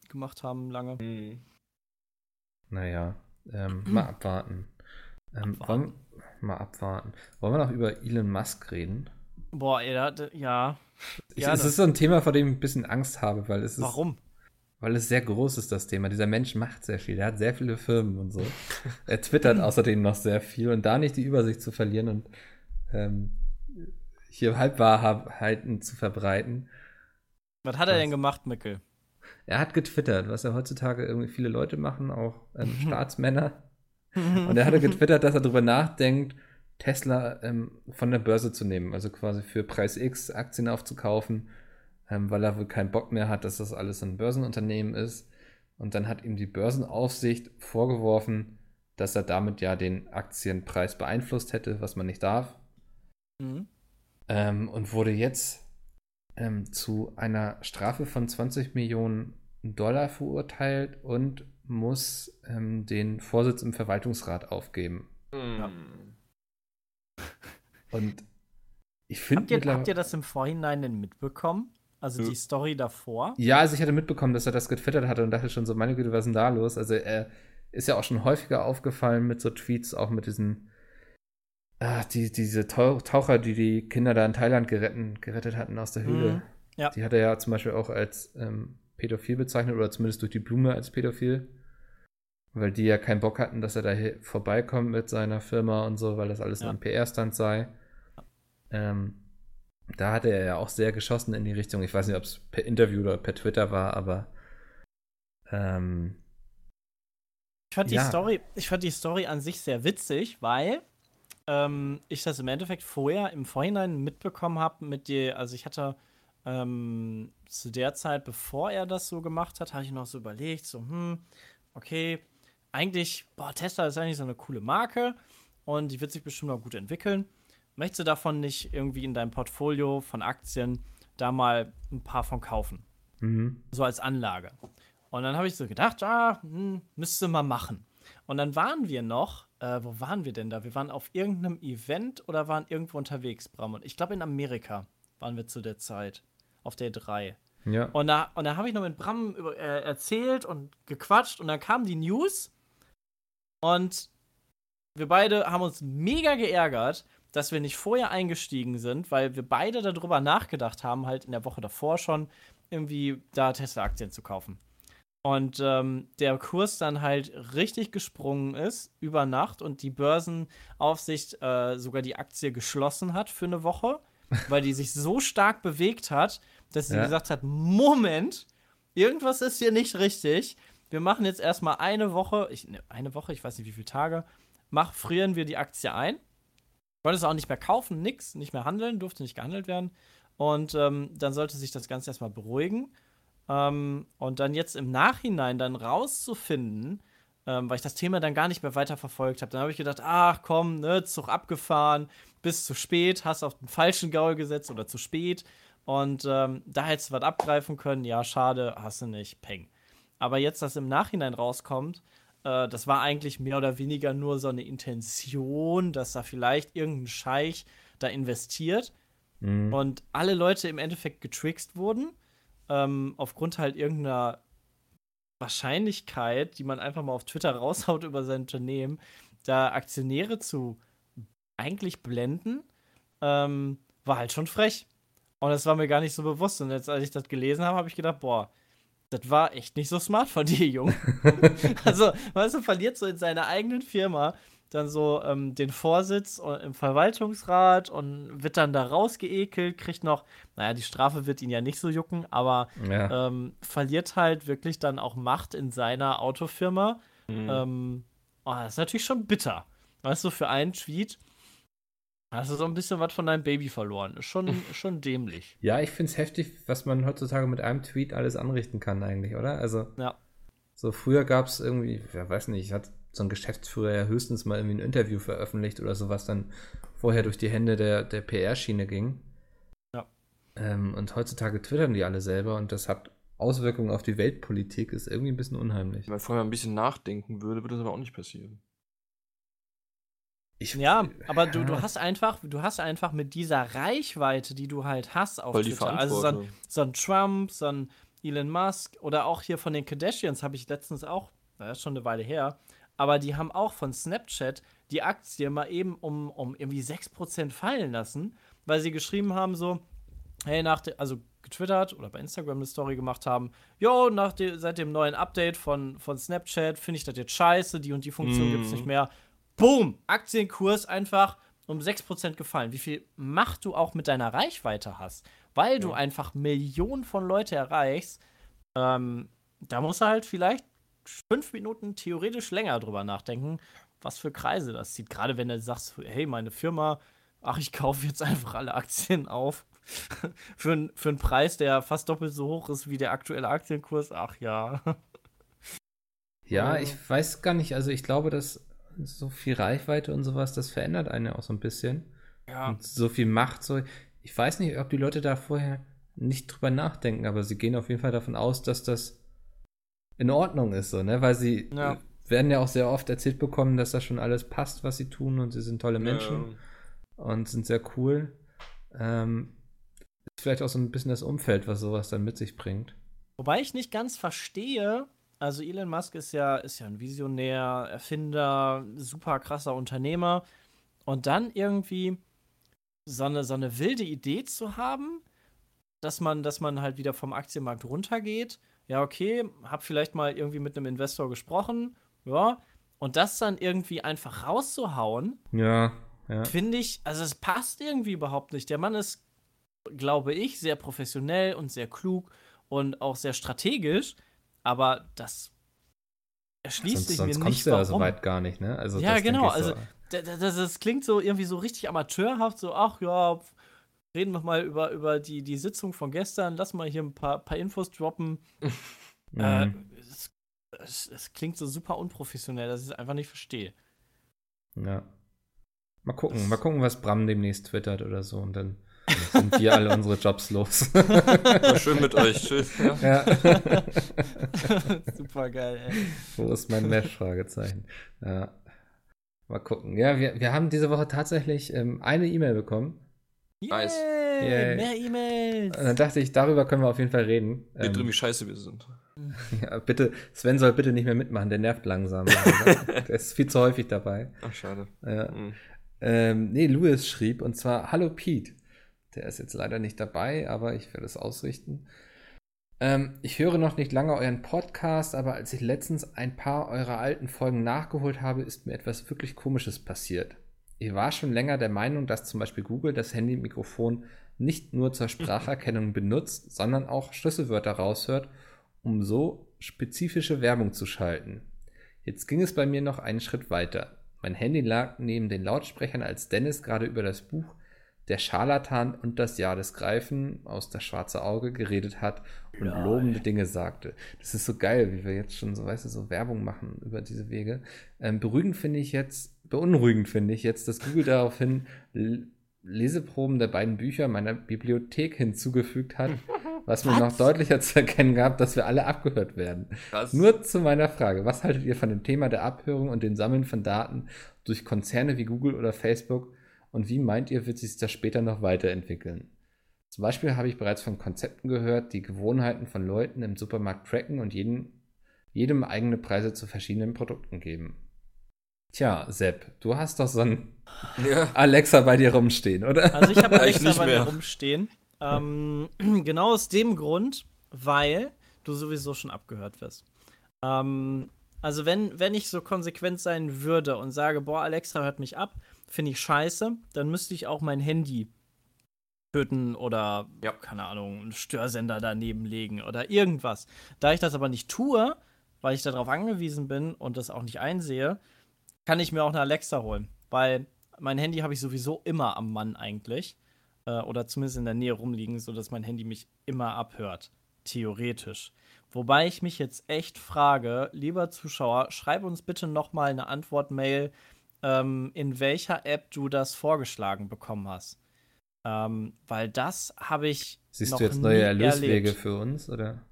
gemacht haben lange. Mhm. Naja, ähm, (clears throat) mal abwarten. Ähm, Abwarten. Wollen, mal abwarten. Wollen wir noch über Elon Musk reden? Boah, da- ja. Ich, Gerne. es ist so ein Thema, vor dem ich ein bisschen Angst habe, weil es ist, Warum? weil es sehr groß ist, das Thema. Dieser Mensch macht sehr viel. Er hat sehr viele Firmen und so. (laughs) er twittert außerdem noch sehr viel und da nicht die Übersicht zu verlieren und ähm, hier Halbwahrheiten zu verbreiten. Was hat er denn gemacht, Mickel? Er hat getwittert, was ja heutzutage irgendwie viele Leute machen, auch ähm, Staatsmänner. Und er hatte (laughs) getwittert, dass er darüber nachdenkt, Tesla ähm, von der Börse zu nehmen, also quasi für Preis X Aktien aufzukaufen, ähm, weil er wohl keinen Bock mehr hat, dass das alles ein Börsenunternehmen ist. Und dann hat ihm die Börsenaufsicht vorgeworfen, dass er damit ja den Aktienpreis beeinflusst hätte, was man nicht darf. Mhm. Ähm, und wurde jetzt ähm, zu einer Strafe von 20 Millionen Dollar verurteilt und muss ähm, den Vorsitz im Verwaltungsrat aufgeben. Mhm. (laughs) Und ich Habt finde mittlerweile. habt ihr das im Vorhinein denn mitbekommen? Also die Story davor? Ja, also ich hatte mitbekommen, dass er das getwittert hatte und dachte schon so, meine Güte, was ist denn da los? Also er ist ja auch schon häufiger aufgefallen mit so Tweets, auch mit diesen, ah, die, diese Tau Taucher, die die Kinder da in Thailand geretten, gerettet hatten aus der Höhle. Mhm, ja. Die hat er ja zum Beispiel auch als ähm, pädophil bezeichnet oder zumindest durch die Blume als pädophil. Weil die ja keinen Bock hatten, dass er da vorbeikommt mit seiner Firma und so, weil das alles Ja. ein PR-Stand sei. Ähm, da hatte er ja auch sehr geschossen in die Richtung. Ich weiß nicht, ob es per Interview oder per Twitter war, aber ähm, Ich fand, Ja. die Story, ich fand die Story an sich sehr witzig, weil ähm, ich das im Endeffekt vorher im Vorhinein mitbekommen habe mit dir, also ich hatte ähm, zu der Zeit, bevor er das so gemacht hat, habe ich noch so überlegt, so, hm, okay, eigentlich, boah, Tesla ist eigentlich so eine coole Marke und die wird sich bestimmt auch gut entwickeln. Möchtest du davon nicht irgendwie in deinem Portfolio von Aktien da mal ein paar von kaufen? mhm. so als Anlage. Und dann habe ich so gedacht, ah, hm, müsste mal machen. Und dann waren wir noch, äh, wo waren wir denn da? Wir waren auf irgendeinem Event oder waren irgendwo unterwegs, Bram. Und ich glaube, in Amerika waren wir zu der Zeit, auf der 3. ja. Und da, und da habe ich noch mit Bram über, äh, erzählt und gequatscht und dann kam die News und wir beide haben uns mega geärgert, dass wir nicht vorher eingestiegen sind, weil wir beide darüber nachgedacht haben, halt in der Woche davor schon irgendwie da Tesla-Aktien zu kaufen. Und ähm, der Kurs dann halt richtig gesprungen ist über Nacht und die Börsenaufsicht äh, sogar die Aktie geschlossen hat für eine Woche, weil die sich so stark bewegt hat, dass sie Ja. gesagt hat: Moment, irgendwas ist hier nicht richtig. wir machen jetzt erstmal eine Woche, ich, ne, eine Woche, ich weiß nicht wie viele Tage, mach, frieren wir die Aktie ein. Wollte es auch nicht mehr kaufen, nix, nicht mehr handeln, durfte nicht gehandelt werden. Und ähm, dann sollte sich das Ganze erstmal beruhigen. Ähm, und dann jetzt im Nachhinein dann rauszufinden, ähm, weil ich das Thema dann gar nicht mehr weiter verfolgt habe. Dann habe ich gedacht, ach komm, ne, Zug abgefahren, bis zu spät, hast auf den falschen Gaul gesetzt oder zu spät. Und ähm, da hättest du was abgreifen können. Ja, schade, hast du nicht, peng. Aber jetzt, dass im Nachhinein rauskommt, äh, das war eigentlich mehr oder weniger nur so eine Intention, dass da vielleicht irgendein Scheich da investiert mhm. und alle Leute im Endeffekt getrickst wurden, ähm, aufgrund halt irgendeiner Wahrscheinlichkeit, die man einfach mal auf Twitter (laughs) raushaut über sein Unternehmen, da Aktionäre zu eigentlich blenden, ähm, war halt schon frech. Und das war mir gar nicht so bewusst. Und jetzt, als ich das gelesen habe, habe ich gedacht, boah, das war echt nicht so smart von dir, Junge. (laughs) also, weißt du, verliert so in seiner eigenen Firma dann so ähm, den Vorsitz im Verwaltungsrat und wird dann da rausgeekelt, kriegt noch, naja, die Strafe wird ihn ja nicht so jucken, aber ja. ähm, verliert halt wirklich dann auch Macht in seiner Autofirma. Mhm. Ähm, oh, das ist natürlich schon bitter. Weißt du, für einen Tweet hast du so ein bisschen was von deinem Baby verloren. Ist schon, (laughs) schon dämlich. Ja, ich finde es heftig, was man heutzutage mit einem Tweet alles anrichten kann, eigentlich, oder? Also, ja. so früher gab es irgendwie, wer weiß nicht, hat so ein Geschäftsführer ja höchstens mal irgendwie ein Interview veröffentlicht oder so, was dann vorher durch die Hände der, der PR-Schiene ging. Ja. Ähm, und heutzutage twittern die alle selber und das hat Auswirkungen auf die Weltpolitik, ist irgendwie ein bisschen unheimlich. Wenn man vorher ein bisschen nachdenken würde, würde das aber auch nicht passieren. Ich, ja, aber du, du (laughs) hast einfach, du hast einfach mit dieser Reichweite, die du halt hast auf Voll Twitter, also so ein, so ein Trump, so ein Elon Musk oder auch hier von den Kardashians habe ich letztens auch, das ist schon eine Weile her, aber die haben auch von Snapchat die Aktie mal eben um, um irgendwie 6% fallen lassen, weil sie geschrieben haben so, hey, nach de, also getwittert oder bei Instagram eine Story gemacht haben, jo, nach de, seit dem neuen Update von, von Snapchat finde ich das jetzt scheiße, die und die Funktion mm. gibt es nicht mehr, boom, Aktienkurs einfach um 6% gefallen. Wie viel Macht du auch mit deiner Reichweite hast, weil ja. du einfach Millionen von Leute erreichst, ähm, da musst du halt vielleicht fünf Minuten theoretisch länger drüber nachdenken, was für Kreise das zieht. Gerade wenn du sagst, hey, meine Firma, ach, ich kaufe jetzt einfach alle Aktien auf. (laughs) für, für einen Preis, der fast doppelt so hoch ist wie der aktuelle Aktienkurs. Ach ja. Ja, ich weiß gar nicht. Also ich glaube, dass so viel Reichweite und sowas, das verändert einen auch so ein bisschen. Ja. Und so viel Macht, so. Ich weiß nicht, ob die Leute da vorher nicht drüber nachdenken, aber sie gehen auf jeden Fall davon aus, dass das in Ordnung ist, so, ne? Weil sie ja. werden ja auch sehr oft erzählt bekommen, dass das schon alles passt, was sie tun und sie sind tolle Menschen ja. und sind sehr cool. Ähm, ist vielleicht auch so ein bisschen das Umfeld, was sowas dann mit sich bringt. Wobei ich nicht ganz verstehe, also Elon Musk ist ja, ist ja ein Visionär, Erfinder, super krasser Unternehmer. Und dann irgendwie so eine, so eine wilde Idee zu haben, dass man, dass man halt wieder vom Aktienmarkt runtergeht. Ja, okay, hab vielleicht mal irgendwie mit einem Investor gesprochen, ja. Und das dann irgendwie einfach rauszuhauen, ja, ja. finde ich, also es passt irgendwie überhaupt nicht. Der Mann ist, glaube ich, sehr professionell und sehr klug und auch sehr strategisch. Aber das erschließt sonst, sich sonst mir nicht, du ja so weit gar nicht, ne? Also ja, genau. Also das, das, das, klingt so irgendwie so richtig amateurhaft, so, ach ja, reden wir mal über, über die, die Sitzung von gestern, lass mal hier ein paar, paar Infos droppen. (laughs) mhm. äh, es, es, es, klingt so super unprofessionell, dass ich es einfach nicht verstehe. Ja. Mal gucken, mal gucken, was Bram demnächst twittert oder so und dann (laughs) sind wir alle unsere Jobs los. War schön mit euch. (laughs) Tschüss. Ja. ja. Super geil, ey. Wo ist mein Mesh? Fragezeichen. Ja. Mal gucken. Ja, wir, wir haben diese Woche tatsächlich ähm, eine E-Mail bekommen. Yay, nice. Yay. Mehr E-Mails. Und dann dachte ich, darüber können wir auf jeden Fall reden. Geht ähm, drin, wie scheiße wir sind. (laughs) Ja, bitte, Sven soll bitte nicht mehr mitmachen, der nervt langsam. (laughs) der ist viel zu häufig dabei. Ach, schade. Ja. Mhm. Ähm, nee, Louis schrieb, und zwar, Hallo Pete. Der ist jetzt leider nicht dabei, aber ich werde es ausrichten. Ähm, ich höre noch nicht lange euren Podcast, aber als ich letztens ein paar eurer alten Folgen nachgeholt habe, ist mir etwas wirklich Komisches passiert. Ich war schon länger der Meinung, dass zum Beispiel Google das Handy-Mikrofon nicht nur zur Spracherkennung (laughs) benutzt, sondern auch Schlüsselwörter raushört, um so spezifische Werbung zu schalten. Jetzt ging es bei mir noch einen Schritt weiter. Mein Handy lag neben den Lautsprechern, als Dennis gerade über das Buch Der Scharlatan und das Jahr des Greifen aus das schwarze Auge geredet hat und Nein. lobende Dinge sagte. Das ist so geil, wie wir jetzt schon so, weißt du, so Werbung machen über diese Wege. Ähm, beruhigend finde ich jetzt, beunruhigend finde ich jetzt, dass Google daraufhin Leseproben der beiden Bücher meiner Bibliothek hinzugefügt hat, (laughs) was mir noch deutlicher zu erkennen gab, dass wir alle abgehört werden. Krass. Nur zu meiner Frage, was haltet ihr von dem Thema der Abhörung und dem Sammeln von Daten durch Konzerne wie Google oder Facebook und wie meint ihr, wird sich das später noch weiterentwickeln? Zum Beispiel habe ich bereits von Konzepten gehört, die Gewohnheiten von Leuten im Supermarkt tracken und jeden, jedem eigene Preise zu verschiedenen Produkten geben. Tja, Sepp, du hast doch so ein ja. Alexa bei dir rumstehen, oder? Also ich habe (laughs) Alexa nicht bei mir rumstehen. Ähm, (clears throat) genau aus dem Grund, weil du sowieso schon abgehört wirst. Ähm, also wenn, wenn ich so konsequent sein würde und sage, boah, Alexa hört mich ab, finde ich scheiße, dann müsste ich auch mein Handy töten oder, Ja. keine Ahnung, einen Störsender daneben legen oder irgendwas. Da ich das aber nicht tue, weil ich darauf angewiesen bin und das auch nicht einsehe, kann ich mir auch eine Alexa holen. Weil mein Handy habe ich sowieso immer am Mann eigentlich. Äh, oder zumindest in der Nähe rumliegen, sodass mein Handy mich immer abhört. Theoretisch. Wobei ich mich jetzt echt frage, lieber Zuschauer, schreib uns bitte noch mal eine Antwortmail, ähm, in welcher App du das vorgeschlagen bekommen hast. Ähm, weil das habe ich Siehst noch du jetzt neue Erlöswege erlebt. für uns, oder?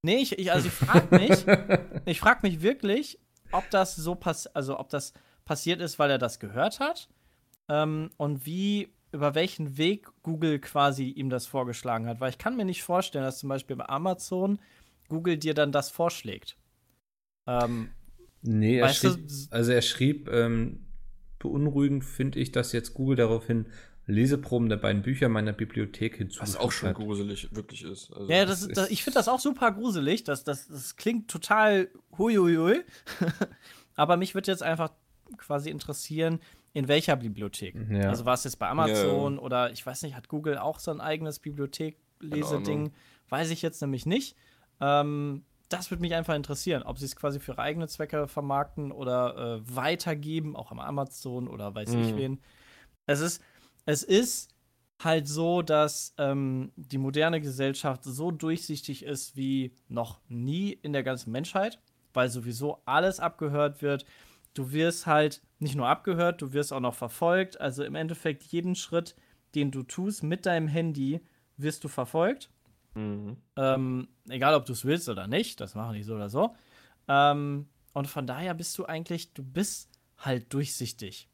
Nee, ich, ich also ich frage mich, (laughs) ich frage mich wirklich, ob das so pass also ob das passiert ist, weil er das gehört hat ähm, und wie über welchen Weg Google quasi ihm das vorgeschlagen hat, weil ich kann mir nicht vorstellen, dass zum Beispiel bei Amazon Google dir dann das vorschlägt. Ähm, Nee, er schrieb, also er schrieb, ähm, beunruhigend finde ich, dass jetzt Google daraufhin Leseproben der beiden Bücher meiner Bibliothek hinzugefügt Was auch schon hat. gruselig wirklich ist. Also, ja, das, das das, ist- ich finde das auch super gruselig. Das, das, das klingt total huiuiui. (laughs) Aber mich würde jetzt einfach quasi interessieren, in welcher Bibliothek. Ja. Also war es jetzt bei Amazon oder ich weiß nicht, hat Google auch so ein eigenes Bibliothek-Leseding? Weiß ich jetzt nämlich nicht. Ähm, das würde mich einfach interessieren, ob sie es quasi für ihre eigene Zwecke vermarkten oder äh, weitergeben, auch am Amazon oder weiß ich Mhm. wen. Es ist, es ist halt so, dass ähm, die moderne Gesellschaft so durchsichtig ist wie noch nie in der ganzen Menschheit, weil sowieso alles abgehört wird. Du wirst halt nicht nur abgehört, du wirst auch noch verfolgt. Also im Endeffekt jeden Schritt, den du tust mit deinem Handy, wirst du verfolgt. Mhm. Ähm, egal, ob du es willst oder nicht, das machen die so oder so. Ähm, und von daher bist du eigentlich, du bist halt durchsichtig.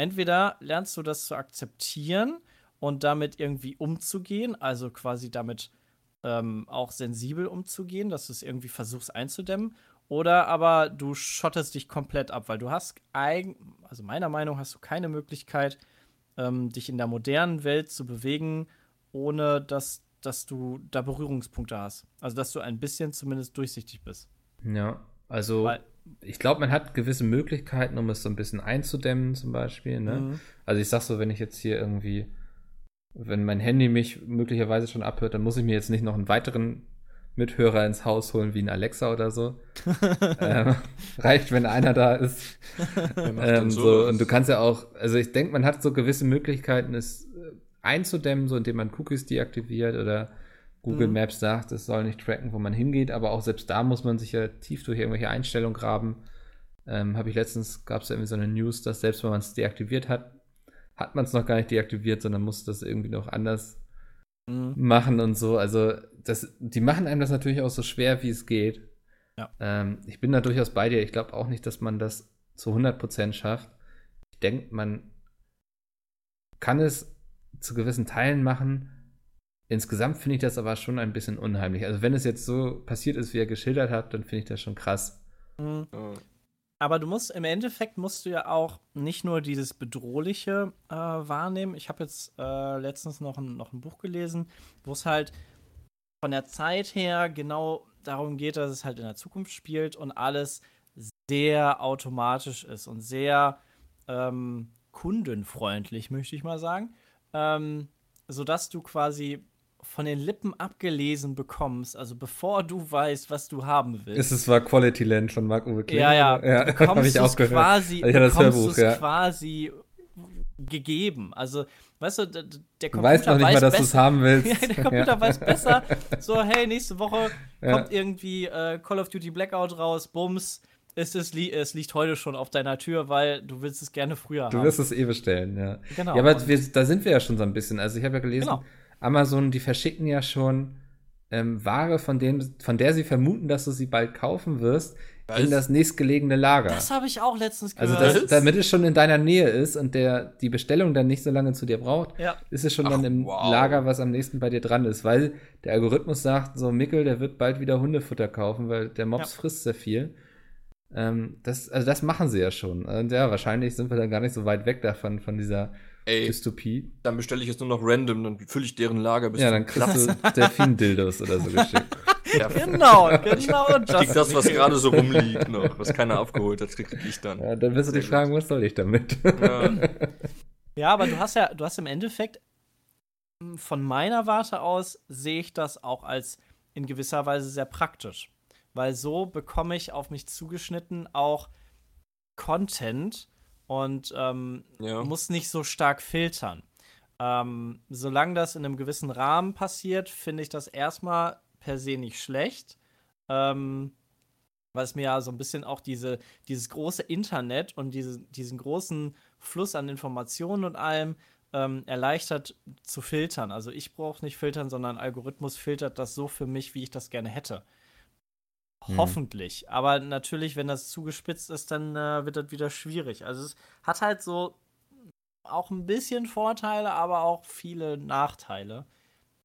Entweder lernst du das zu akzeptieren und damit irgendwie umzugehen, also quasi damit ähm, auch sensibel umzugehen, dass du es irgendwie versuchst einzudämmen, oder aber du schottest dich komplett ab, weil du hast, eigen, also meiner Meinung nach hast du keine Möglichkeit, ähm, dich in der modernen Welt zu bewegen, ohne dass, dass du da Berührungspunkte hast. Also dass du ein bisschen zumindest durchsichtig bist. Ja, also Weil- ich glaube, man hat gewisse Möglichkeiten, um es so ein bisschen einzudämmen, zum Beispiel. Ne? Mhm. Also ich sag so, wenn ich jetzt hier irgendwie, wenn mein Handy mich möglicherweise schon abhört, dann muss ich mir jetzt nicht noch einen weiteren Mithörer ins Haus holen, wie ein Alexa oder so. (laughs) ähm, reicht, wenn einer da ist. (laughs) Ähm, so, und du kannst ja auch, also ich denke, man hat so gewisse Möglichkeiten, es äh, einzudämmen, so indem man Cookies deaktiviert oder Google Mhm. Maps sagt, es soll nicht tracken, wo man hingeht, aber auch selbst da muss man sich ja tief durch irgendwelche Einstellungen graben. Ähm, Habe ich letztens, gab es ja irgendwie so eine News, dass selbst wenn man es deaktiviert hat, hat man es noch gar nicht deaktiviert, sondern muss das irgendwie noch anders Mhm. machen und so. Also, das, die machen einem das natürlich auch so schwer, wie es geht. Ja. Ähm, ich bin da durchaus bei dir. Ich glaube auch nicht, dass man das zu 100% schafft. Ich denke, man kann es zu gewissen Teilen machen. Insgesamt finde ich das aber schon ein bisschen unheimlich. Also, wenn es jetzt so passiert ist, wie er geschildert hat, dann finde ich das schon krass. Mhm. Aber du musst im Endeffekt musst du ja auch nicht nur dieses Bedrohliche äh, wahrnehmen. Ich habe jetzt äh, letztens noch ein, noch ein Buch gelesen, wo es halt von der Zeit her genau darum geht, dass es halt in der Zukunft spielt und alles sehr automatisch ist und sehr ähm, kundenfreundlich, möchte ich mal sagen. Ähm, sodass du quasi von den Lippen abgelesen bekommst, also bevor du weißt, was du haben willst. Ist es war Quality Land von Mark Uwe Kling? Ja, ja. ja (laughs) Habe ich auch gehört. Quasi, ich das Hörbuch, ja. quasi gegeben. Also, weißt du, der Computer du weißt noch nicht weiß mal, dass du es haben willst. (laughs) ja, der Computer ja. weiß besser. (laughs) So, hey, nächste Woche kommt irgendwie äh, Call of Duty Blackout raus, Bums. Es, ist, es liegt heute schon auf deiner Tür, weil du willst es gerne früher du haben. Du wirst es eh bestellen, ja. Genau. Ja, aber wir, da sind wir ja schon so ein bisschen. Also ich habe ja gelesen, genau. Amazon, die verschicken ja schon ähm, Ware, von, dem, von der sie vermuten, dass du sie bald kaufen wirst, Was? in das nächstgelegene Lager. Das habe ich auch letztens gehört. Also, das, damit es schon in deiner Nähe ist und der, die Bestellung dann nicht so lange zu dir braucht, ja. ist es schon Ach, dann im wow. Lager, was am nächsten bei dir dran ist. Weil der Algorithmus sagt, so Mickel, der wird bald wieder Hundefutter kaufen, weil der Mops ja. frisst sehr viel. Ähm, das, also das machen sie ja schon. Und ja, wahrscheinlich sind wir dann gar nicht so weit weg davon, von dieser Ey, Dystopie. Dann bestelle ich jetzt nur noch random, dann fülle ich deren Lager bis Ja, dann kriegst du (laughs) Delfin-Dildos oder so geschickt. (laughs) Ja, genau, genau. Ich krieg das, was gerade so rumliegt noch, was keiner aufgeholt hat, krieg ich dann. Ja, dann wirst du dich fragen, was soll ich damit? Ja. ja, aber du hast ja, du hast im Endeffekt hm, von meiner Warte aus sehe ich das auch als in gewisser Weise sehr praktisch. Weil so bekomme ich auf mich zugeschnitten auch Content, und ähm, ja. muss nicht so stark filtern. Ähm, solange das in einem gewissen Rahmen passiert, finde ich das erstmal per se nicht schlecht. Ähm, weil es mir ja so ein bisschen auch diese, dieses große Internet und diese, diesen großen Fluss an Informationen und allem ähm, erleichtert zu filtern. Also ich brauche nicht filtern, sondern ein Algorithmus filtert das so für mich, wie ich das gerne hätte. Hm. Hoffentlich. Aber natürlich, wenn das zugespitzt ist, dann äh, wird das wieder schwierig. Also es hat halt so auch ein bisschen Vorteile, aber auch viele Nachteile.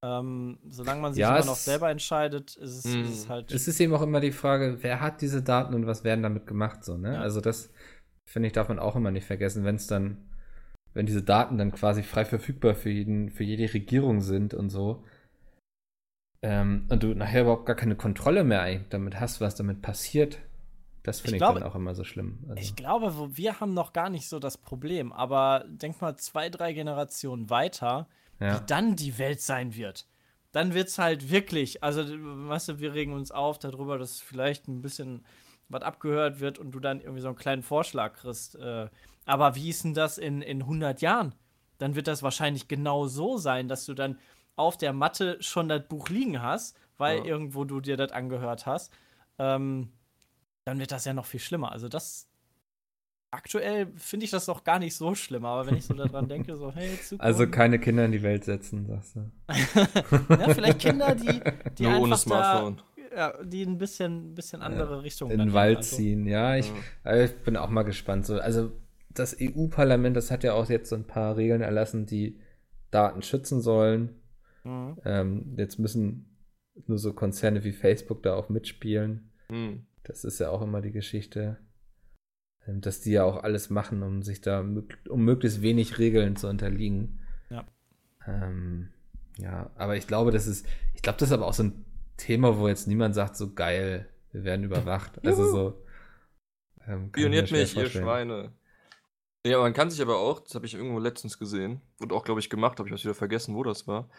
Ähm, solange man sich ja, immer noch selber entscheidet, ist es, ist es, halt. Es ist eben auch immer die Frage, wer hat diese Daten und was werden damit gemacht, so, ne? Ja. Also das, finde ich, darf man auch immer nicht vergessen, wenn es dann, wenn diese Daten dann quasi frei verfügbar für jeden, für jede Regierung sind und so, ähm, und du nachher überhaupt gar keine Kontrolle mehr damit hast, was damit passiert, das finde ich, ich, dann auch immer so schlimm. Also. Ich glaube, wir haben noch gar nicht so das Problem, aber denk mal zwei, drei Generationen weiter, ja. wie dann die Welt sein wird. Dann wird es halt wirklich, also weißt du, wir regen uns auf darüber, dass vielleicht ein bisschen was abgehört wird und du dann irgendwie so einen kleinen Vorschlag kriegst. Äh, aber wie ist denn das in, in 100 Jahren? Dann wird das wahrscheinlich genau so sein, dass du dann auf der Matte schon das Buch liegen hast, weil ja. irgendwo du dir das angehört hast, ähm, dann wird das ja noch viel schlimmer. Also das aktuell finde ich das doch gar nicht so schlimm, aber wenn ich so daran denke, so, hey, Zukunft. Also keine Kinder in die Welt setzen, sagst du. (laughs) ja, vielleicht Kinder, die, die Nur ohne Smartphone. Da, ja, die ein bisschen, bisschen andere ja, Richtungen in den Wald also. ziehen. Ja, ich, ja. ich bin auch mal gespannt. So, also das EU-Parlament, das hat ja auch jetzt so ein paar Regeln erlassen, die Daten schützen sollen. Mhm. Ähm, jetzt müssen nur so Konzerne wie Facebook da auch mitspielen. Mhm. Das ist ja auch immer die Geschichte, ähm, dass die ja auch alles machen, um sich da, um möglichst wenig Regeln zu unterliegen. Ja. Ähm, ja, aber ich glaube, das ist, ich glaube, das ist aber auch so ein Thema, wo jetzt niemand sagt, so geil, wir werden überwacht. (laughs) also so. Ähm, Pioniert mich, ihr Schweine. Ja, man kann sich aber auch, das habe ich irgendwo letztens gesehen und auch, glaube ich, gemacht, habe ich was wieder vergessen, wo das war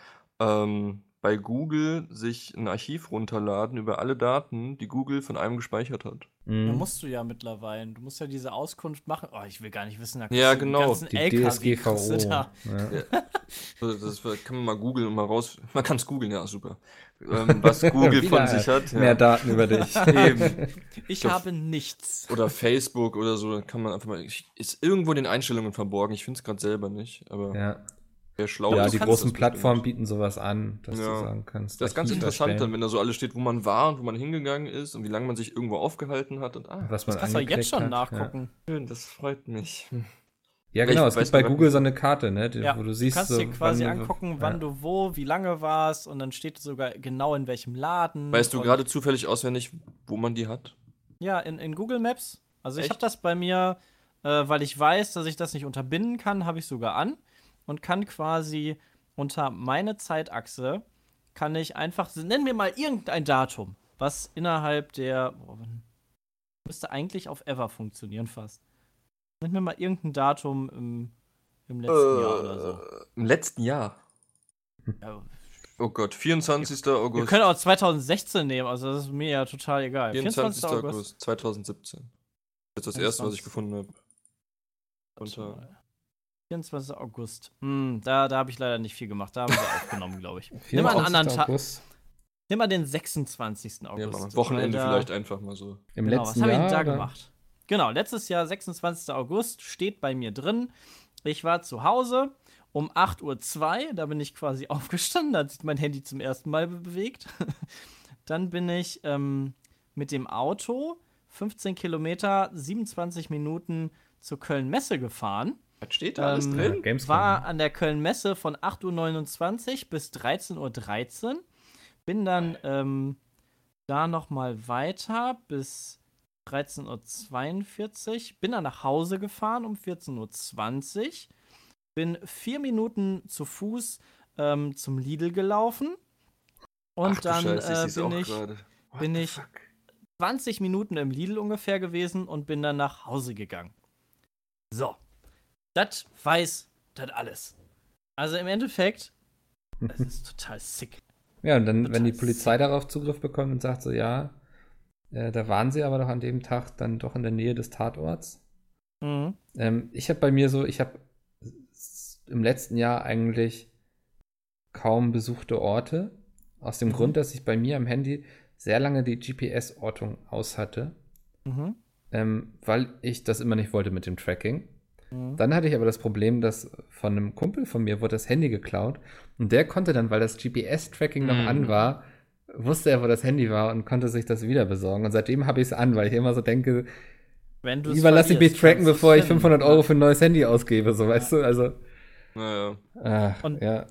ähm, bei Google sich ein Archiv runterladen über alle Daten, die Google von einem gespeichert hat. Mhm. Da musst du ja mittlerweile. Du musst ja diese Auskunft machen. Oh, ich will gar nicht wissen. Da ja, genau. Die DSGVO. Da. Ja. (laughs) Das kann man mal googeln und mal raus. Man kann es googeln, ja, super. Ähm, was (laughs) Google von sich hat. Mehr ja. Daten über dich. (laughs) Eben. Ich so, habe nichts. Oder Facebook oder so, kann man einfach mal. Ist irgendwo in den Einstellungen verborgen. Ich finde es gerade selber nicht. Aber ja. Wäre schlau. Ja, die großen Plattformen bieten sowas an, dass ja. du sagen kannst. Das ist ganz interessant dann, wenn da so alles steht, wo man war und wo man hingegangen ist und wie lange man sich irgendwo aufgehalten hat und ah. Was man das kannst du jetzt schon hat. nachgucken. Ja. Schön, das freut mich. Ja, genau. Ich es gibt bei Google so eine Karte, ne, die, ja, wo du siehst. Du kannst so, dir quasi wann angucken, du, wann du wo, wie lange warst und dann steht sogar genau in welchem Laden. Weißt du gerade zufällig auswendig, wo man die hat? Ja, in, in Google Maps. Also Echt? ich habe das bei mir, äh, weil ich weiß, dass ich das nicht unterbinden kann, habe ich sogar an und kann quasi unter meine Zeitachse kann ich einfach, nennen wir mal irgendein Datum, was innerhalb der, oh, müsste eigentlich auf Ever funktionieren fast. Nennen wir mal irgendein Datum im, im letzten äh, Jahr oder so. Im letzten Jahr? Ja, Oh Gott, 24. August. Wir können auch 2016 nehmen, also das ist mir ja total egal. 24. August 2017. Das ist das erste, was ich gefunden habe. Unter 24. August. Hm, da da habe ich leider nicht viel gemacht. Da haben wir aufgenommen, glaube ich. (laughs) Nimm mal einen anderen Tag. Nimm mal den 26. August. Ja, mal Wochenende da, vielleicht einfach mal so. Im genau, letzten was habe ich da gemacht? Genau, letztes Jahr, 26. August, steht bei mir drin. Ich war zu Hause um 8.02 Uhr, da bin ich quasi (laughs) aufgestanden, da hat sich mein Handy zum ersten Mal bewegt. (laughs) Dann bin ich ähm, mit dem Auto 15 Kilometer, 27 Minuten zur Köln-Messe gefahren. Was steht da alles ähm, drin? Ja, war an der Köln-Messe von 8.29 Uhr bis 13.13 Uhr. 13. Bin dann ähm, da nochmal weiter bis 13.42 Uhr. Bin dann nach Hause gefahren um 14.20 Uhr. Bin vier Minuten zu Fuß ähm, zum Lidl gelaufen. Und Ach, dann Scheiße, äh, bin, ich, bin ich 20 Minuten im Lidl ungefähr gewesen und bin dann nach Hause gegangen. So. Das weiß das alles. Also im Endeffekt, das ist total sick. Ja, und dann, total wenn die Polizei sick. darauf Zugriff bekommt und sagt so, ja, äh, da waren sie aber doch an dem Tag dann doch in der Nähe des Tatorts. Mhm. Ähm, ich habe bei mir so, ich habe im letzten Jahr eigentlich kaum besuchte Orte. Aus dem mhm. Grund, dass ich bei mir am Handy sehr lange die GPS-Ortung aus hatte, mhm. ähm, weil ich das immer nicht wollte mit dem Tracking. Mhm. Dann hatte ich aber das Problem, dass von einem Kumpel von mir wurde das Handy geklaut und der konnte dann, weil das GPS-Tracking noch an mhm. war, wusste er, wo das Handy war und konnte sich das wieder besorgen. Und seitdem habe ich es an, weil ich immer so denke, lieber lasse ich mich tracken, bevor ich 500 Euro für ein neues Handy ausgebe, so ja. weißt du, also. Naja. Ach, und ja.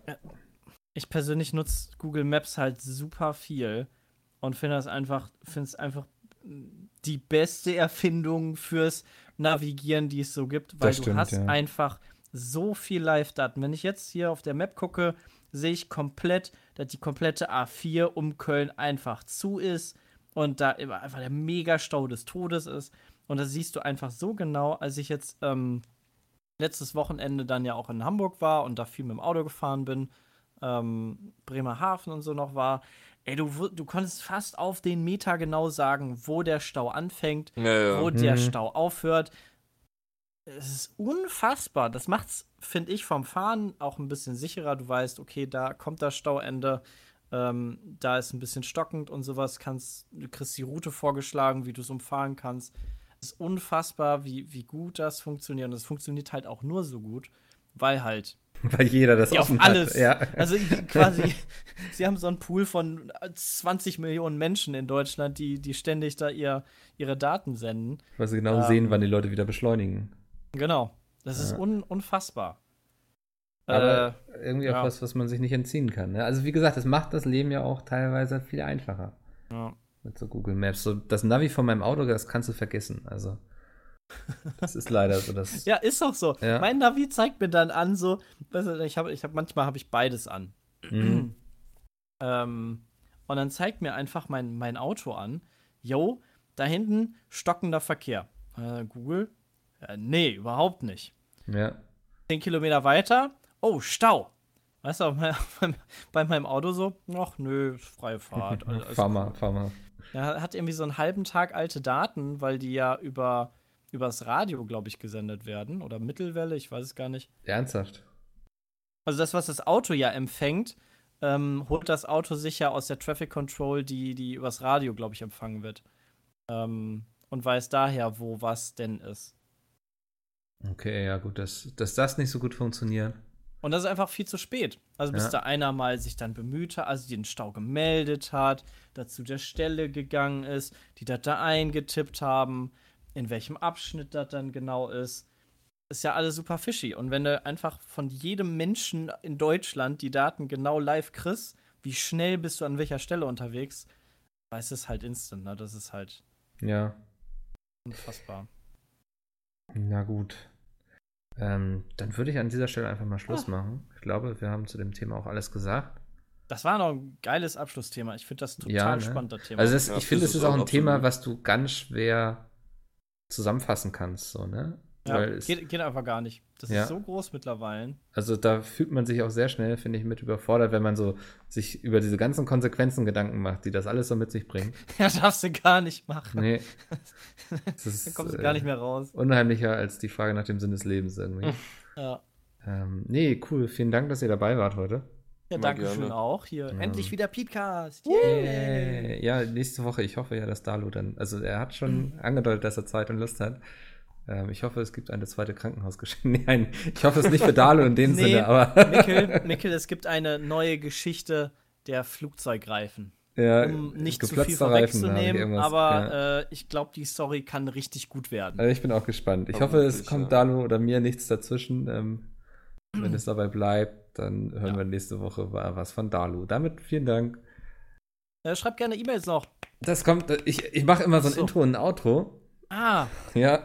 ich persönlich nutze Google Maps halt super viel und finde das einfach, finde es einfach die beste Erfindung fürs Navigieren, die es so gibt, weil stimmt, du hast ja. einfach so viel Live-Daten. Wenn ich jetzt hier auf der Map gucke, sehe ich komplett, dass die komplette A4 um Köln einfach zu ist und da immer einfach der Megastau des Todes ist. Und das siehst du einfach so genau, als ich jetzt ähm, letztes Wochenende dann ja auch in Hamburg war und da viel mit dem Auto gefahren bin, ähm, Bremerhaven und so noch war. Ey, du, du konntest fast auf den Meter genau sagen, wo der Stau anfängt, ja, ja. wo mhm. der Stau aufhört. Es ist unfassbar. Das macht's, finde ich, vom Fahren auch ein bisschen sicherer. Du weißt, okay, da kommt das Stauende, ähm, da ist ein bisschen stockend und sowas. Kannst, du kriegst die Route vorgeschlagen, wie du es umfahren kannst. Es ist unfassbar, wie, wie gut das funktioniert. Und es funktioniert halt auch nur so gut, weil halt (laughs) Weil jeder das ja, offen auf alles. Hat. Ja. Also quasi, (laughs) sie haben so einen Pool von 20 Millionen Menschen in Deutschland, die, die ständig da ihr, ihre Daten senden. Weil sie genau ähm, sehen, wann die Leute wieder beschleunigen. Genau. Das ja. ist un, unfassbar. Aber äh, irgendwie auch was, was man sich nicht entziehen kann. Ne? Also wie gesagt, es macht das Leben ja auch teilweise viel einfacher. Ja. Mit so Google Maps. So das Navi von meinem Auto, das kannst du vergessen. Also das ist leider so. Das ja, ist auch so. Ja. Mein Navi zeigt mir dann an, so, ich habe, ich hab, manchmal habe ich beides an. Mhm. ähm, und dann zeigt mir einfach mein, mein Auto an, yo, da hinten stockender Verkehr. Äh, Google? Äh, nee, überhaupt nicht. Ja. Zehn Kilometer weiter, oh, Stau. Weißt du, (laughs) bei, bei meinem Auto so, ach nö, freie Fahrt. (laughs) fahr mal, fahr mal. Er hat irgendwie so einen halben Tag alte Daten, weil die ja über übers Radio, glaube ich, gesendet werden. Oder Mittelwelle, ich weiß es gar nicht. Ernsthaft? Also das, was das Auto ja empfängt, ähm, holt das Auto sicher aus der Traffic Control, die, die übers Radio, glaube ich, empfangen wird. Ähm, und weiß daher, wo was denn ist. Okay, ja gut, dass, dass das nicht so gut funktioniert. Und das ist einfach viel zu spät. Also bis ja. da einer mal sich dann bemüht hat, also den Stau gemeldet hat, dazu der Stelle gegangen ist, die das da eingetippt haben, in welchem Abschnitt das dann genau ist. Ist ja alles super fishy. Und wenn du einfach von jedem Menschen in Deutschland die Daten genau live kriegst, wie schnell bist du an welcher Stelle unterwegs, weiß es halt instant, ne? Das ist halt. Ja. Unfassbar. Na gut. Ähm, dann würde ich an dieser Stelle einfach mal Schluss ah. machen. Ich glaube, wir haben zu dem Thema auch alles gesagt. Das war noch ein geiles Abschlussthema. Ich finde das total ja, ne? spannend, das Thema. Also, das, ich finde, es ist auch ein Thema, was du ganz schwer zusammenfassen kannst, so, ne? Ja, es, geht, geht, einfach gar nicht. Das ja. ist so groß mittlerweile. Also da fühlt man sich auch sehr schnell, finde ich, mit überfordert, wenn man so sich über diese ganzen Konsequenzen Gedanken macht, die das alles so mit sich bringen. (laughs) ja, darfst du gar nicht machen. Nee. (laughs) Das ist, da kommst du gar nicht mehr raus. Unheimlicher als die Frage nach dem Sinn des Lebens irgendwie. ja. Ähm, nee, cool. Vielen Dank, dass ihr dabei wart heute. Ja, danke schön auch. Hier, ja. endlich wieder Podcast. Yeah. Ja, nächste Woche. Ich hoffe ja, dass Dalu dann, also er hat schon mhm. angedeutet, dass er Zeit und Lust hat. Ähm, ich hoffe, es gibt eine zweite Krankenhausgeschichte. (laughs) Nein, ich hoffe es nicht für Dalu in dem (laughs) nee, Sinne, aber. Mikkel, (laughs) Mikkel, es gibt eine neue Geschichte der Flugzeugreifen. Ja, um nicht zu viel vorwegzunehmen, aber ja. äh, ich glaube, die Story kann richtig gut werden. Also ich bin auch gespannt. Ich hoffe, es kommt ja. Dalu oder mir nichts dazwischen. Ähm, wenn es dabei bleibt, dann hören ja. wir nächste Woche was von Dalu. Damit vielen Dank. Äh, schreibt gerne E-Mails noch. Das kommt, ich, ich mache immer so ein so. Intro und ein Outro. Ah. Ja.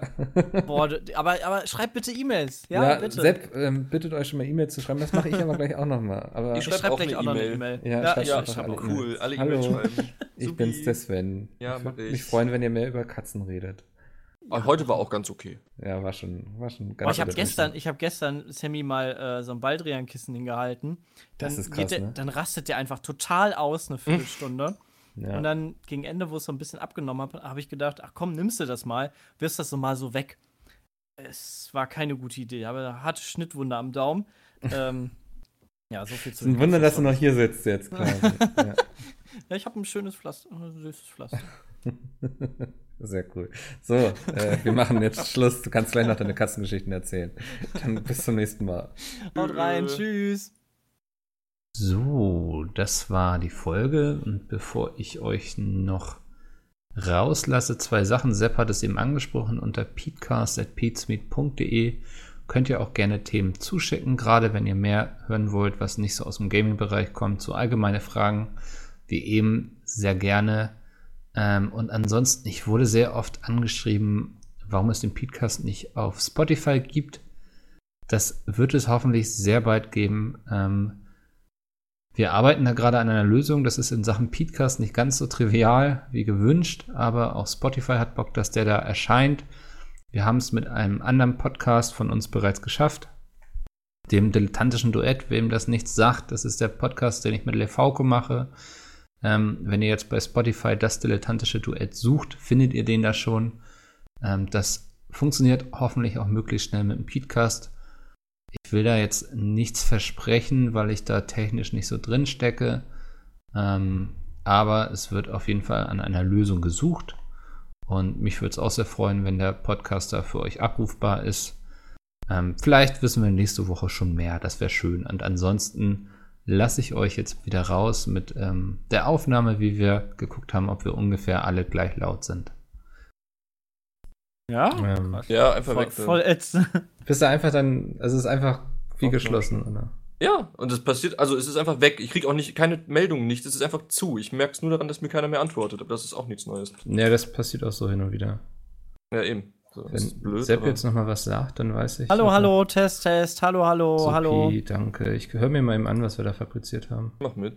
Boah, (laughs) aber, aber schreibt bitte E-Mails. Ja, ja, bitte. Sepp, ähm, bittet euch schon mal E-Mails zu schreiben. Das mache ich aber gleich auch nochmal. Aber ich schreibe schreib gleich auch noch eine E-Mail. Ja, ja, ja ich habe cool. Alle E-Mails schreiben. ich bin's, der Sven. Ja, ich würde mich freuen, wenn ihr mehr über Katzen redet. Ja. Heute war auch ganz okay. Ja, war schon, war schon ganz Boah, Ich habe gestern, ich hab gestern Sammy mal äh, so ein Baldrian-Kissen hingehalten. Dann, das ist krass, der, ne? dann rastet der einfach total aus, eine Viertelstunde. (laughs) Ja. Und dann gegen Ende, wo es so ein bisschen abgenommen hat, habe ich gedacht, ach komm, nimmst du das mal, wirst das so mal so weg. Es war keine gute Idee, aber hatte Schnittwunde am Daumen. (laughs) ähm, ja, so viel zu. Es ist ein Wunder, dass du noch hier sitzt jetzt (laughs) quasi. ja. ja. ich habe ein schönes Pflaster, ein süßes Pflaster. Sehr cool. So, äh, wir machen jetzt Schluss. Du kannst gleich noch deine Katzengeschichten erzählen. Dann bis zum nächsten Mal. Haut rein, tschüss. So, das war die Folge. Und bevor ich euch noch rauslasse, zwei Sachen. Sepp hat es eben angesprochen. Unter peatcast.peatsmeet.de könnt ihr auch gerne Themen zuschicken, gerade wenn ihr mehr hören wollt, was nicht so aus dem Gaming-Bereich kommt, so allgemeine Fragen, wie eben sehr gerne. Ähm, und ansonsten, ich wurde sehr oft angeschrieben, warum es den Podcast nicht auf Spotify gibt. Das wird es hoffentlich sehr bald geben. Ähm, wir arbeiten da gerade an einer Lösung. Das ist in Sachen Podcast nicht ganz so trivial wie gewünscht, aber auch Spotify hat Bock, dass der da erscheint. Wir haben es mit einem anderen Podcast von uns bereits geschafft. Dem dilettantischen Duett, wem das nichts sagt, das ist der Podcast, den ich mit Lefauco mache. Ähm, wenn ihr jetzt bei Spotify das dilettantische Duett sucht, findet ihr den da schon. Ähm, das funktioniert hoffentlich auch möglichst schnell mit dem Podcast. Ich will da jetzt nichts versprechen, weil ich da technisch nicht so drin stecke. Ähm, aber es wird auf jeden Fall an einer Lösung gesucht. Und mich würde es auch sehr freuen, wenn der Podcaster für euch abrufbar ist. Ähm, vielleicht wissen wir nächste Woche schon mehr. Das wäre schön. Und ansonsten lasse ich euch jetzt wieder raus mit ähm, der Aufnahme, wie wir geguckt haben, ob wir ungefähr alle gleich laut sind. Ja? Ähm, ja, einfach voll, weg. Voll ätzend. (laughs) Bist du einfach dann, also es ist einfach wie Auf geschlossen, oder? Ja, und es passiert, also es ist einfach weg. Ich krieg auch nicht keine Meldungen nicht, es ist einfach zu. Ich merke es nur daran, dass mir keiner mehr antwortet, aber das ist auch nichts Neues. Ja, das passiert auch so hin und wieder. Ja, eben. So, Wenn blöd, Sepp jetzt nochmal was sagt, dann weiß ich. Hallo, hallo, Test, Test, hallo, hallo, Sophie, hallo. danke. Ich höre mir mal eben an, was wir da fabriziert haben. Mach mit.